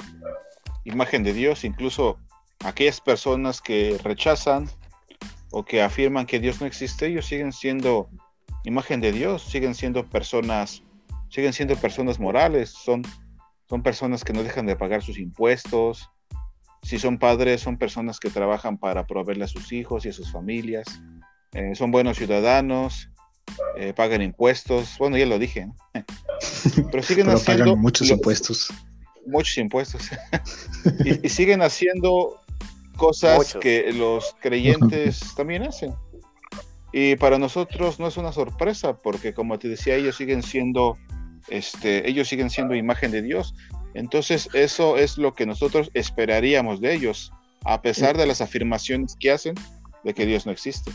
imagen de Dios, incluso aquellas personas que rechazan o que afirman que Dios no existe, ellos siguen siendo imagen de Dios, siguen siendo personas, siguen siendo personas morales, son, son personas que no dejan de pagar sus impuestos. Si son padres, son personas que trabajan para proveerle a sus hijos y a sus familias. Eh, son buenos ciudadanos, eh, pagan impuestos. Bueno, ya lo dije, pero siguen haciendo muchos impuestos muchos impuestos. y, siguen haciendo cosas que los creyentes también hacen. Y para nosotros no es una sorpresa, porque como te decía, ellos siguen siendo, este, ellos siguen siendo imagen de Dios. Entonces, eso es lo que nosotros esperaríamos de ellos, a pesar de las afirmaciones que hacen de que Dios no existe.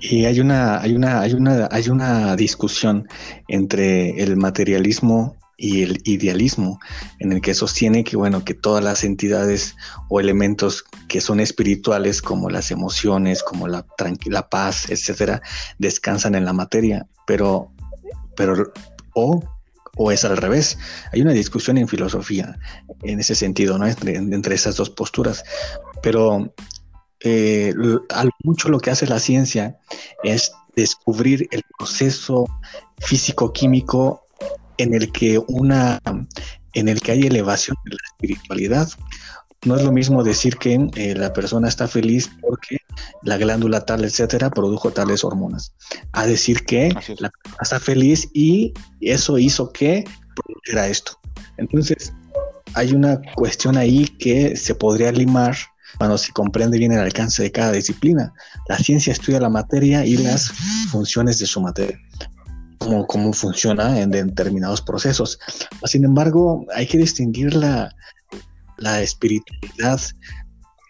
Y hay una, hay una, hay una, hay una discusión entre el materialismo y el idealismo, en el que sostiene que, bueno, que todas las entidades o elementos que son espirituales, como las emociones, como la, la paz, etcétera, descansan en la materia, pero, pero, o, o es al revés. Hay una discusión en filosofía en ese sentido, ¿no? Entre, entre esas dos posturas, pero eh, mucho lo que hace la ciencia es descubrir el proceso físico-químico en el que una en el que hay elevación de la espiritualidad. No es lo mismo decir que eh, la persona está feliz porque la glándula tal, etcétera, produjo tales hormonas, a decir que la persona está feliz y eso hizo que produjera esto. Entonces, hay una cuestión ahí que se podría limar cuando se comprende bien el alcance de cada disciplina. La ciencia estudia la materia y las funciones de su materia cómo, funciona en determinados procesos. Sin embargo, hay que distinguir la, la espiritualidad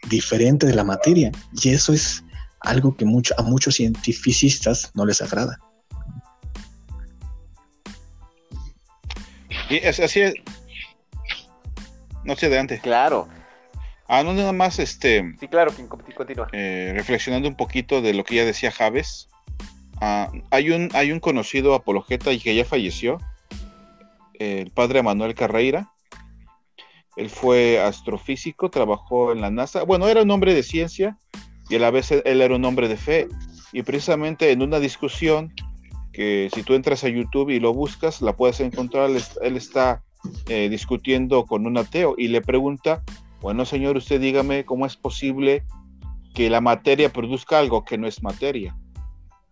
diferente de la materia. Y eso es algo que mucho, a muchos cientificistas no les agrada. Y es, así es. No sé, adelante. Claro. Ah, no, nada más, este. Sí, claro, continúa. Eh, reflexionando un poquito de lo que ya decía Javes. Ah, hay, un, hay un conocido apologeta y que ya falleció, el padre Manuel Carreira. Él fue astrofísico, trabajó en la NASA. Bueno, era un hombre de ciencia y a la vez él era un hombre de fe. Y precisamente en una discusión que si tú entras a YouTube y lo buscas, la puedes encontrar. Él está eh, discutiendo con un ateo y le pregunta, bueno señor, usted dígame cómo es posible que la materia produzca algo que no es materia,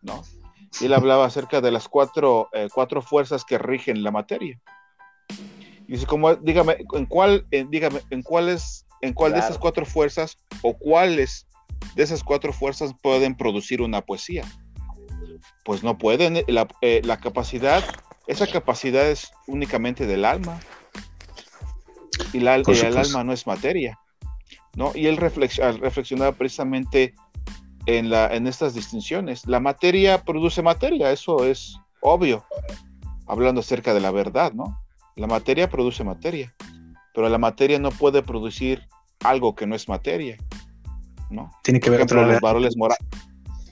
¿no? Y él hablaba acerca de las cuatro, eh, cuatro fuerzas que rigen la materia. Y dice, ¿cómo, dígame, ¿en cuál, dígame, en cuáles, en cuál de esas cuatro fuerzas o cuáles de esas cuatro fuerzas pueden producir una poesía? Pues no pueden, la, eh, la capacidad esa capacidad es únicamente del alma. Y la, el alma no es materia. ¿no? Y él reflexionaba precisamente en, la, en estas distinciones. La materia produce materia, eso es obvio, hablando acerca de la verdad, ¿no? La materia produce materia, pero la materia no puede producir algo que no es materia, ¿no? Tiene que ver con los valores morales.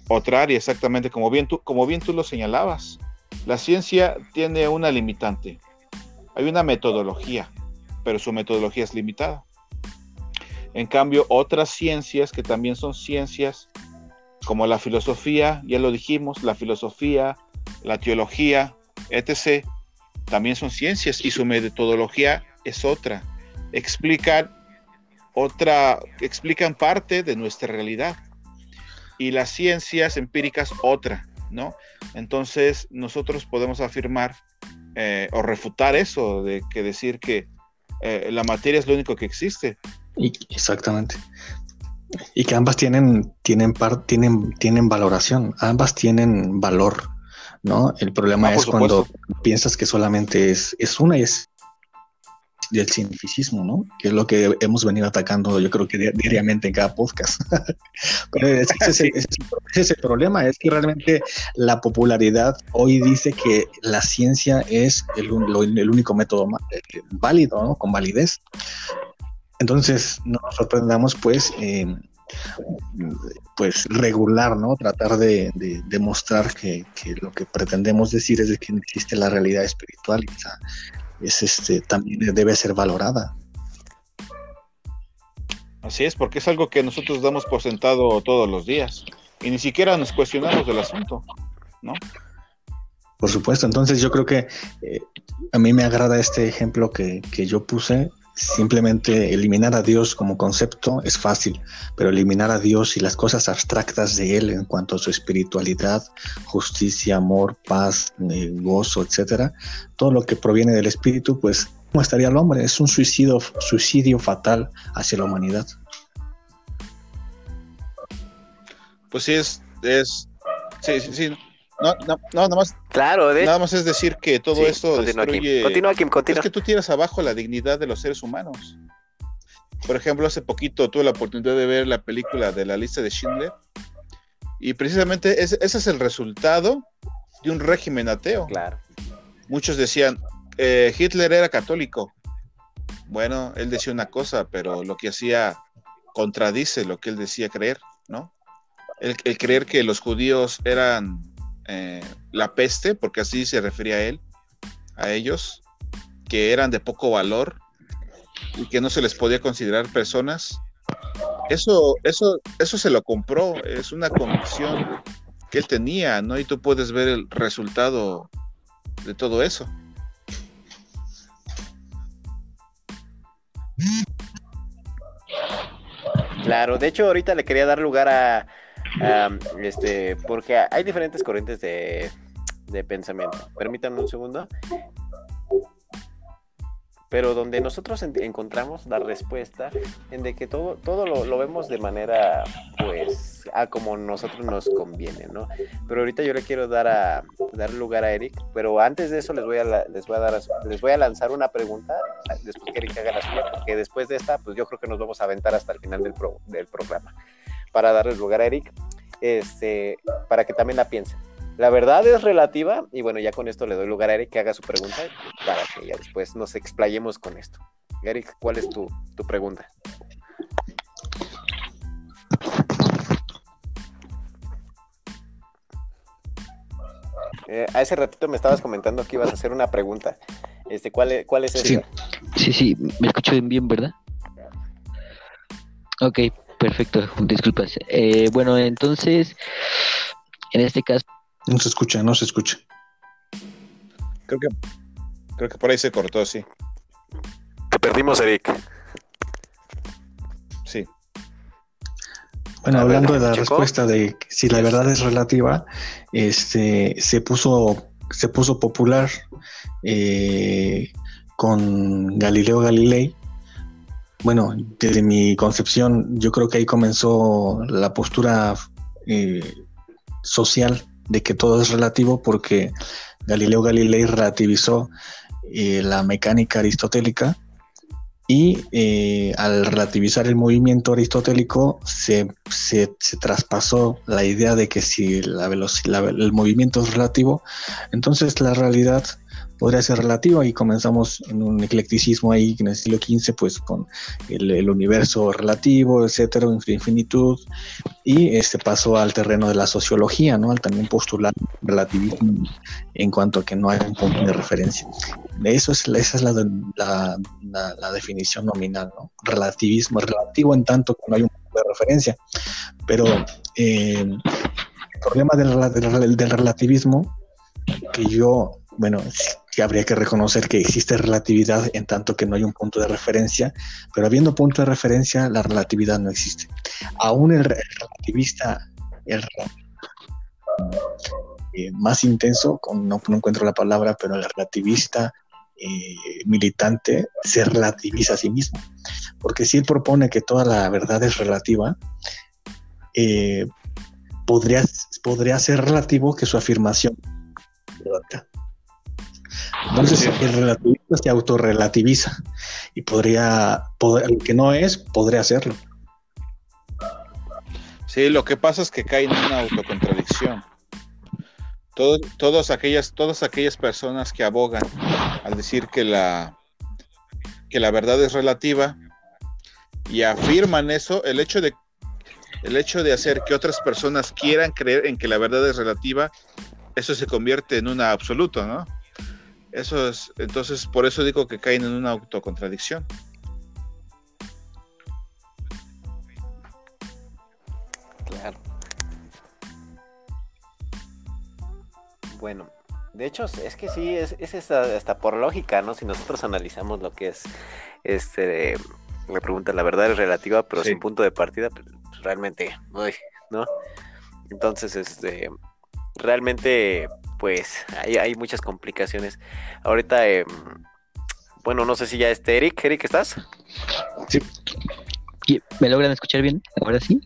Otra área, exactamente, como bien, tú, como bien tú lo señalabas. La ciencia tiene una limitante. Hay una metodología, pero su metodología es limitada. En cambio, otras ciencias que también son ciencias, como la filosofía, ya lo dijimos, la filosofía, la teología, etc., también son ciencias y su metodología es otra. Explican otra, explican parte de nuestra realidad. Y las ciencias empíricas otra. ¿no? Entonces nosotros podemos afirmar eh, o refutar eso de que decir que eh, la materia es lo único que existe. Exactamente. Y que ambas tienen, tienen, tienen, tienen valoración, ambas tienen valor, ¿no? El problema ah, es cuando piensas que solamente es, es una y es del cientificismo, ¿no? Que es lo que hemos venido atacando, yo creo que diariamente en cada podcast. Pero ese, es el, problema, es que realmente la popularidad hoy dice que la ciencia es el, único método eh, válido, ¿no? Con validez. Entonces, no nos sorprendamos, pues, pues regular, ¿no? Tratar de, demostrar que, que, lo que pretendemos decir es que no existe la realidad espiritual y esa, es este, también debe ser valorada. Así es, porque es algo que nosotros damos por sentado todos los días y ni siquiera nos cuestionamos del asunto, ¿no? Por supuesto, entonces yo creo que eh, a mí me agrada este ejemplo que, que yo puse Simplemente eliminar a Dios como concepto es fácil, pero eliminar a Dios y las cosas abstractas de Él en cuanto a su espiritualidad, justicia, amor, paz, eh, gozo, etcétera, todo lo que proviene del Espíritu, pues, ¿cómo estaría el hombre? Es un suicidio, suicidio fatal hacia la humanidad. Pues sí, es, es sí, sí, sí, no, no, nada más. Claro, Nada más es decir que todo esto destruye. Continúa, Kim, continúa. Es que tú tiras abajo la dignidad de los seres humanos. Por ejemplo, hace poquito tuve la oportunidad de ver la película de la lista de Schindler. Y precisamente ese, es el resultado de un régimen ateo. Claro. Muchos decían, eh, Hitler era católico. Bueno, él decía una cosa, pero lo que hacía contradice lo que él decía creer, ¿no? el creer que los judíos eran eh, la peste, porque así se refería a él, a ellos, que eran de poco valor y que no se les podía considerar personas. Eso, eso, eso se lo compró, es una convicción que él tenía, ¿no? Y tú puedes ver el resultado de todo eso. Claro, de hecho ahorita le quería dar lugar a, este, porque hay diferentes corrientes de, pensamiento. Permítanme un segundo. pero donde nosotros encontramos la respuesta en de que todo, todo lo, vemos de manera, pues, a como nosotros nos conviene, ¿no? Pero ahorita yo le quiero dar, a, dar lugar a Eric, pero antes de eso les voy a, les voy a, dar, les voy a lanzar una pregunta, después que Eric haga la suya, porque después de esta, pues yo creo que nos vamos a aventar hasta el final del, del programa, para darles lugar a Eric, este, para que también la piensen. La verdad es relativa y bueno, ya con esto le doy lugar a Eric que haga su pregunta para que ya después nos explayemos con esto. Eric, ¿cuál es tu, pregunta? Eh, a ese ratito me estabas comentando que ibas a hacer una pregunta. Este, ¿cuál, es, cuál es sí. Sí, sí, me escucho bien, ¿verdad? Ok, perfecto, disculpas. Eh, bueno, entonces, en este caso, no se escucha, no se escucha. Creo que, creo que por ahí se cortó, sí. Te perdimos, Eric. Sí. Bueno, hablando de la respuesta de si la verdad es relativa, este se puso, se puso popular eh, con Galileo Galilei. Bueno, desde mi concepción, yo creo que ahí comenzó la postura eh, social de que todo es relativo porque Galileo Galilei relativizó eh, la mecánica aristotélica y eh, al relativizar el movimiento aristotélico se, traspasó la idea de que si la el movimiento es relativo, entonces la realidad podría ser relativa y comenzamos en un eclecticismo ahí en el siglo XV pues con el, universo relativo, etcétera, infinitud y este pasó al terreno de la sociología, ¿no? Al también postular relativismo en cuanto a que no hay un punto de referencia. Eso es, esa es la, la, definición nominal, ¿no? Relativismo relativo en tanto que no hay un punto de referencia. Pero eh, el problema del, del relativismo que yo bueno, que habría que reconocer que existe relatividad en tanto que no hay un punto de referencia, pero habiendo punto de referencia, la relatividad no existe. Aún el, relativista, el eh, más intenso, no, encuentro la palabra, pero el relativista eh, militante se relativiza a sí mismo. Porque si él propone que toda la verdad es relativa, eh, podría, podría ser relativo que su afirmación entonces el relativista se autorrelativiza y podría, el que no es, podría hacerlo. Sí, lo que pasa es que cae en una autocontradicción. todas, aquellas, todas aquellas personas que abogan al decir que la, que la verdad es relativa y afirman eso, el hecho de el hecho de hacer que otras personas quieran creer en que la verdad es relativa, eso se convierte en un absoluto, ¿no? Eso es, entonces por eso digo que caen en una autocontradicción. Claro. Bueno, de hecho es que sí, es, es hasta, por lógica, ¿no? Si nosotros analizamos lo que es, este, me pregunta, la verdad es relativa, pero sin punto de partida, pues, realmente, ¿no? Entonces, este, realmente pues hay, hay muchas complicaciones. Ahorita, eh, bueno, no sé si ya esté Eric. Eric, ¿estás? Sí. ¿Me logran escuchar bien? ¿Ahora sí?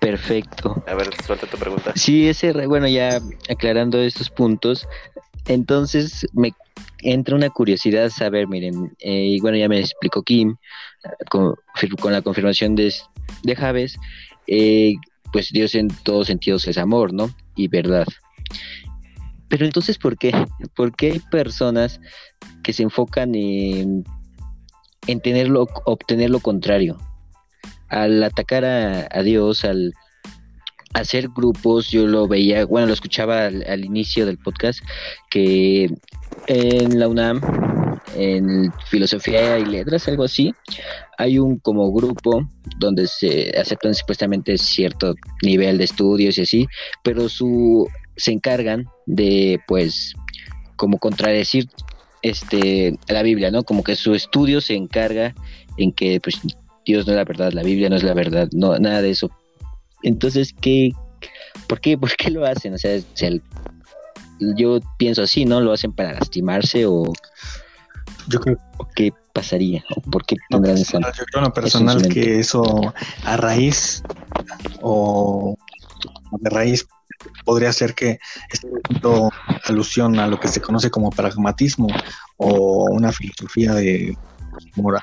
Perfecto. A ver, suelta tu pregunta. Sí, ese, bueno, ya aclarando estos puntos, entonces me entra una curiosidad saber, miren, eh, y bueno, ya me explicó Kim, con, la confirmación de, de Javes, eh, pues Dios en todos sentidos es amor, ¿no? Y verdad. Pero entonces, ¿por qué? ¿Por qué hay personas que se enfocan en, en tenerlo, obtener lo contrario? Al atacar a, Dios, al hacer grupos, yo lo veía, bueno, lo escuchaba al inicio del podcast, que en la UNAM en filosofía y letras, algo así, hay un como grupo donde se aceptan supuestamente cierto nivel de estudios y así, pero su se encargan de pues como contradecir este la Biblia, ¿no? Como que su estudio se encarga en que pues Dios no es la verdad, la Biblia no es la verdad, no nada de eso. Entonces, ¿qué por qué por qué lo hacen? O sea, yo pienso así, ¿no? Lo hacen para lastimarse o Yo creo ¿Qué pasaría? ¿O ¿Por qué tendrán esa Yo creo en lo personal eso que eso a raíz o de raíz podría ser que esté haciendo alusión a lo que se conoce como pragmatismo o una filosofía de,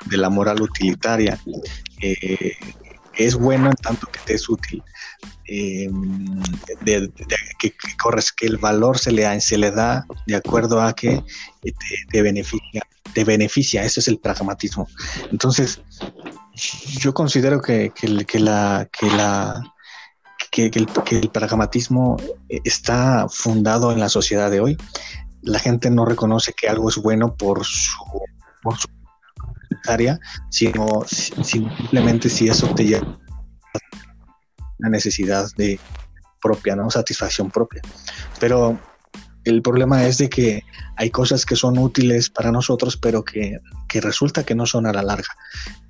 de la moral utilitaria. eh, es bueno en tanto que te es útil. Eh, de- que, corres, que el valor se le, se le da de acuerdo a que te, beneficia, te beneficia, eso es el pragmatismo. Entonces, yo considero que, que la, que la que, el, pragmatismo está fundado en la sociedad de hoy. La gente no reconoce que algo es bueno por su, por su área, sino, si- sino simplemente si eso te lleva una necesidad de propia, ¿no? Satisfacción propia. Pero el problema es de que hay cosas que son útiles para nosotros, pero que, que resulta que no son a la larga.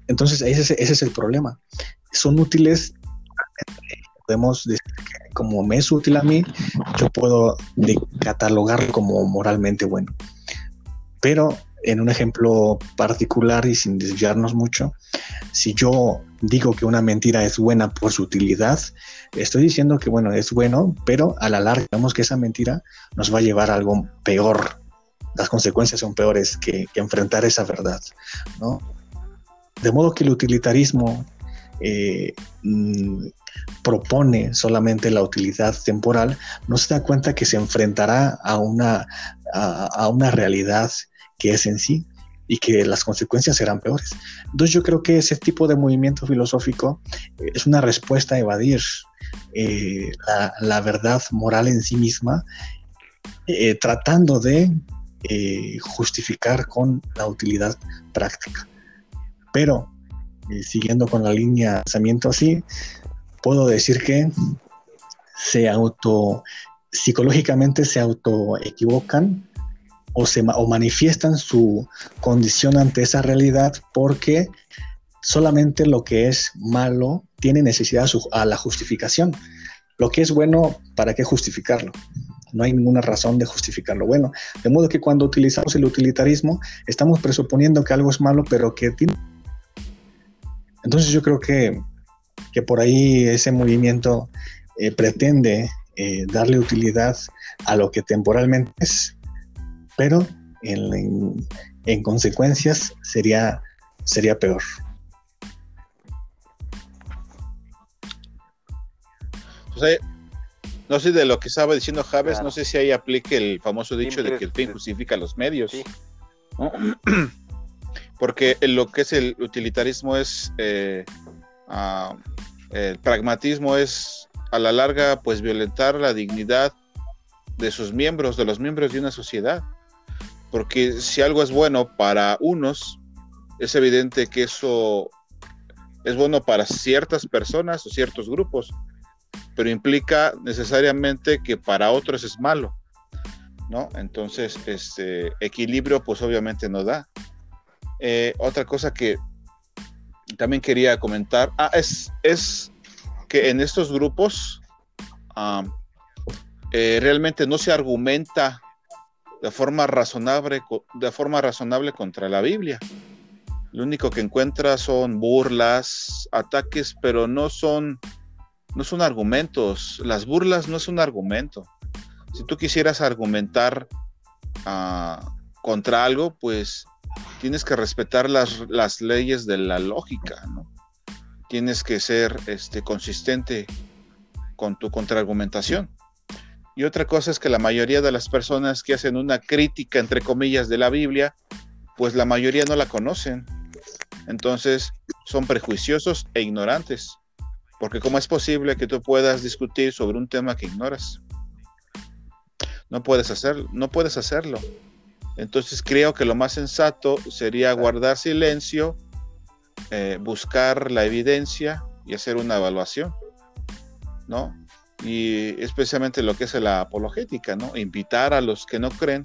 Entonces, ese, es- ese es el problema. Son útiles, podemos decir que como me es útil a mí, yo puedo catalogarlo como moralmente bueno. Pero en un ejemplo particular y sin desviarnos mucho, si yo digo que una mentira es buena por su utilidad, estoy diciendo que bueno, es bueno, pero a la larga vemos que esa mentira nos va a llevar a algo peor. Las consecuencias son peores que, enfrentar esa verdad, ¿no? De modo que el utilitarismo eh, mm, propone solamente la utilidad temporal, no se da cuenta que se enfrentará a una, a una realidad que es en sí y que las consecuencias serán peores. Entonces yo creo que ese tipo de movimiento filosófico eh, es una respuesta a evadir eh, la, verdad moral en sí misma, eh, tratando de justificar con la utilidad práctica. Pero siguiendo con la línea de pensamiento así, puedo decir que se auto, psicológicamente se auto equivocan o, se, o manifiestan su condición ante esa realidad porque solamente lo que es malo tiene necesidad a, la justificación. Lo que es bueno, ¿para qué justificarlo? No hay ninguna razón de justificarlo. Bueno, de modo que cuando utilizamos el utilitarismo, estamos presuponiendo que algo es malo, pero que tiene... Entonces yo creo que, que por ahí ese movimiento eh, pretende eh, darle utilidad a lo que temporalmente es, pero en, en- en consecuencias sería, sería peor. O sea, no sé de lo que estaba diciendo Javes, Claro. no sé si ahí aplique el famoso dicho de que el fin justifica los medios. Sí. ¿no? Porque en lo que es el utilitarismo es, eh, ah, el pragmatismo es a la larga pues violentar la dignidad de sus miembros, de los miembros de una sociedad. Porque si algo es bueno para unos, es evidente que eso es bueno para ciertas personas o ciertos grupos, pero implica necesariamente que para otros es malo, ¿no? Entonces, este equilibrio pues obviamente no da. Eh, otra cosa que también quería comentar, ah, es, es que en estos grupos ah, eh, realmente no se argumenta de forma razonable, de forma razonable contra la Biblia. Lo único que encuentra son burlas, ataques, pero no son, no son argumentos. Las burlas no es un argumento. Si tú quisieras argumentar ah, contra algo, pues tienes que respetar las, las leyes de la lógica, ¿no? Tienes que ser este, consistente con tu contraargumentación. Y otra cosa es que la mayoría de las personas que hacen una crítica, entre comillas, de la Biblia, pues la mayoría no la conocen. Entonces son prejuiciosos e ignorantes. Porque ¿cómo es posible que tú puedas discutir sobre un tema que ignoras? No puedes hacerlo, no puedes hacerlo. Entonces creo que lo más sensato sería guardar silencio, eh, buscar la evidencia y hacer una evaluación, ¿no? Y especialmente lo que es la apologética, ¿no? Invitar a los que no creen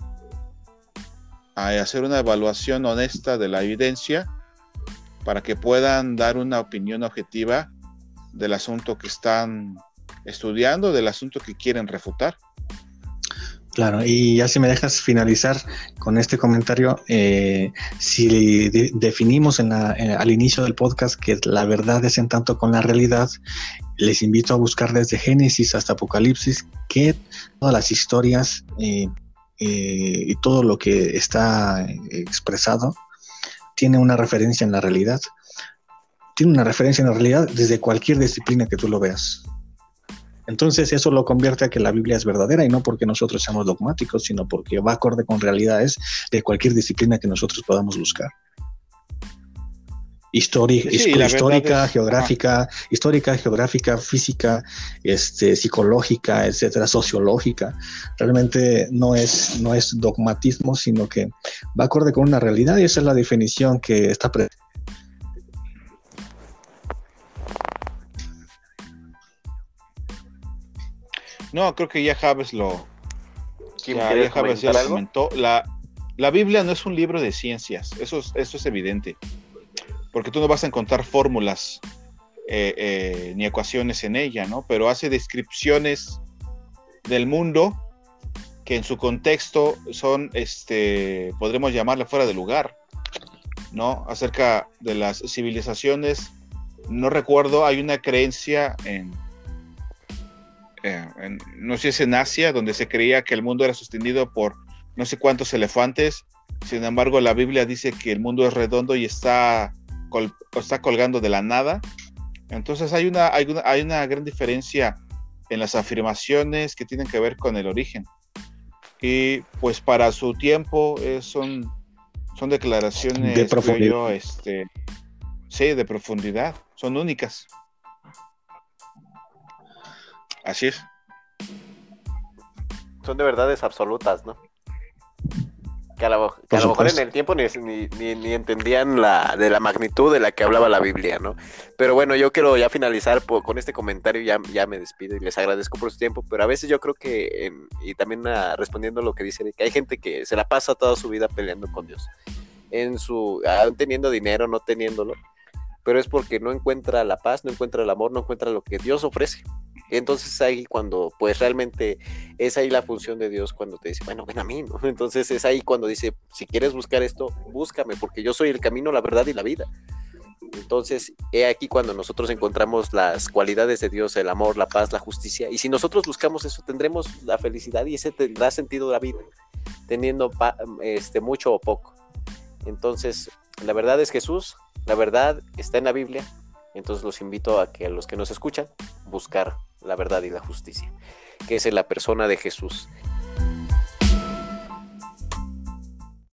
a hacer una evaluación honesta de la evidencia para que puedan dar una opinión objetiva del asunto que están estudiando, del asunto que quieren refutar. Claro, y ya si me dejas finalizar con este comentario, eh, si definimos en al inicio del podcast que la verdad es en tanto con la realidad, les invito a buscar desde Génesis hasta Apocalipsis que todas las historias eh, eh, y todo lo que está expresado tiene una referencia en la realidad. Tiene una referencia en la realidad desde cualquier disciplina que tú lo veas. Entonces eso lo convierte a que la Biblia es verdadera y no porque nosotros seamos dogmáticos, sino porque va acorde con realidades de cualquier disciplina que nosotros podamos buscar. histórica, geográfica, histórica, geográfica, física, este, psicológica, etcétera, sociológica. Realmente no es, no es dogmatismo, sino que va acorde con una realidad y esa es la definición que está presente No, creo que ya Javes lo. Ya, ya Javes ya lo comentó. La, la, Biblia no es un libro de ciencias, eso es, eso es evidente. Porque tú no vas a encontrar fórmulas eh, eh, ni ecuaciones en ella, ¿no? Pero hace descripciones del mundo que en su contexto son, este, podremos llamarle fuera de lugar, ¿no? Acerca de las civilizaciones. No recuerdo, hay una creencia en, eh, no sé si es en Asia, donde se creía que el mundo era sostenido por no sé cuántos elefantes. Sin embargo, la Biblia dice que el mundo es redondo y está, está colgando de la nada. Entonces hay una, hay, una, hay una gran diferencia en las afirmaciones que tienen que ver con el origen. Y pues para su tiempo eh, son, son declaraciones de profundidad. este, sí, de profundidad, son únicas. Así es. Son de verdades absolutas, ¿no? Que a, lo, mejor en el tiempo ni, ni, entendían la, de la magnitud de la que hablaba la Biblia, ¿no? Pero bueno, yo quiero ya finalizar con este comentario, ya, ya me despido y les agradezco por su tiempo, pero a veces yo creo que, y también ah, respondiendo a lo que dice que hay gente que se la pasa toda su vida peleando con Dios, en su, ah, teniendo dinero, no teniéndolo, pero es porque no encuentra la paz, no encuentra el amor, no encuentra lo que Dios ofrece. Entonces ahí cuando, pues realmente es ahí la función de Dios cuando te dice, bueno, ven a mí, ¿no? Entonces es ahí cuando dice, si quieres buscar esto, búscame, porque yo soy el camino, la verdad y la vida. Entonces, he aquí cuando nosotros encontramos las cualidades de Dios, el amor, la paz, la justicia, y si nosotros buscamos eso, tendremos la felicidad y ese tendrá sentido de la vida, teniendo este, mucho o poco. Entonces, la verdad es Jesús, la verdad está en la Biblia, entonces los invito a que los que nos escuchan, buscar la verdad y la justicia, que es en la persona de Jesús,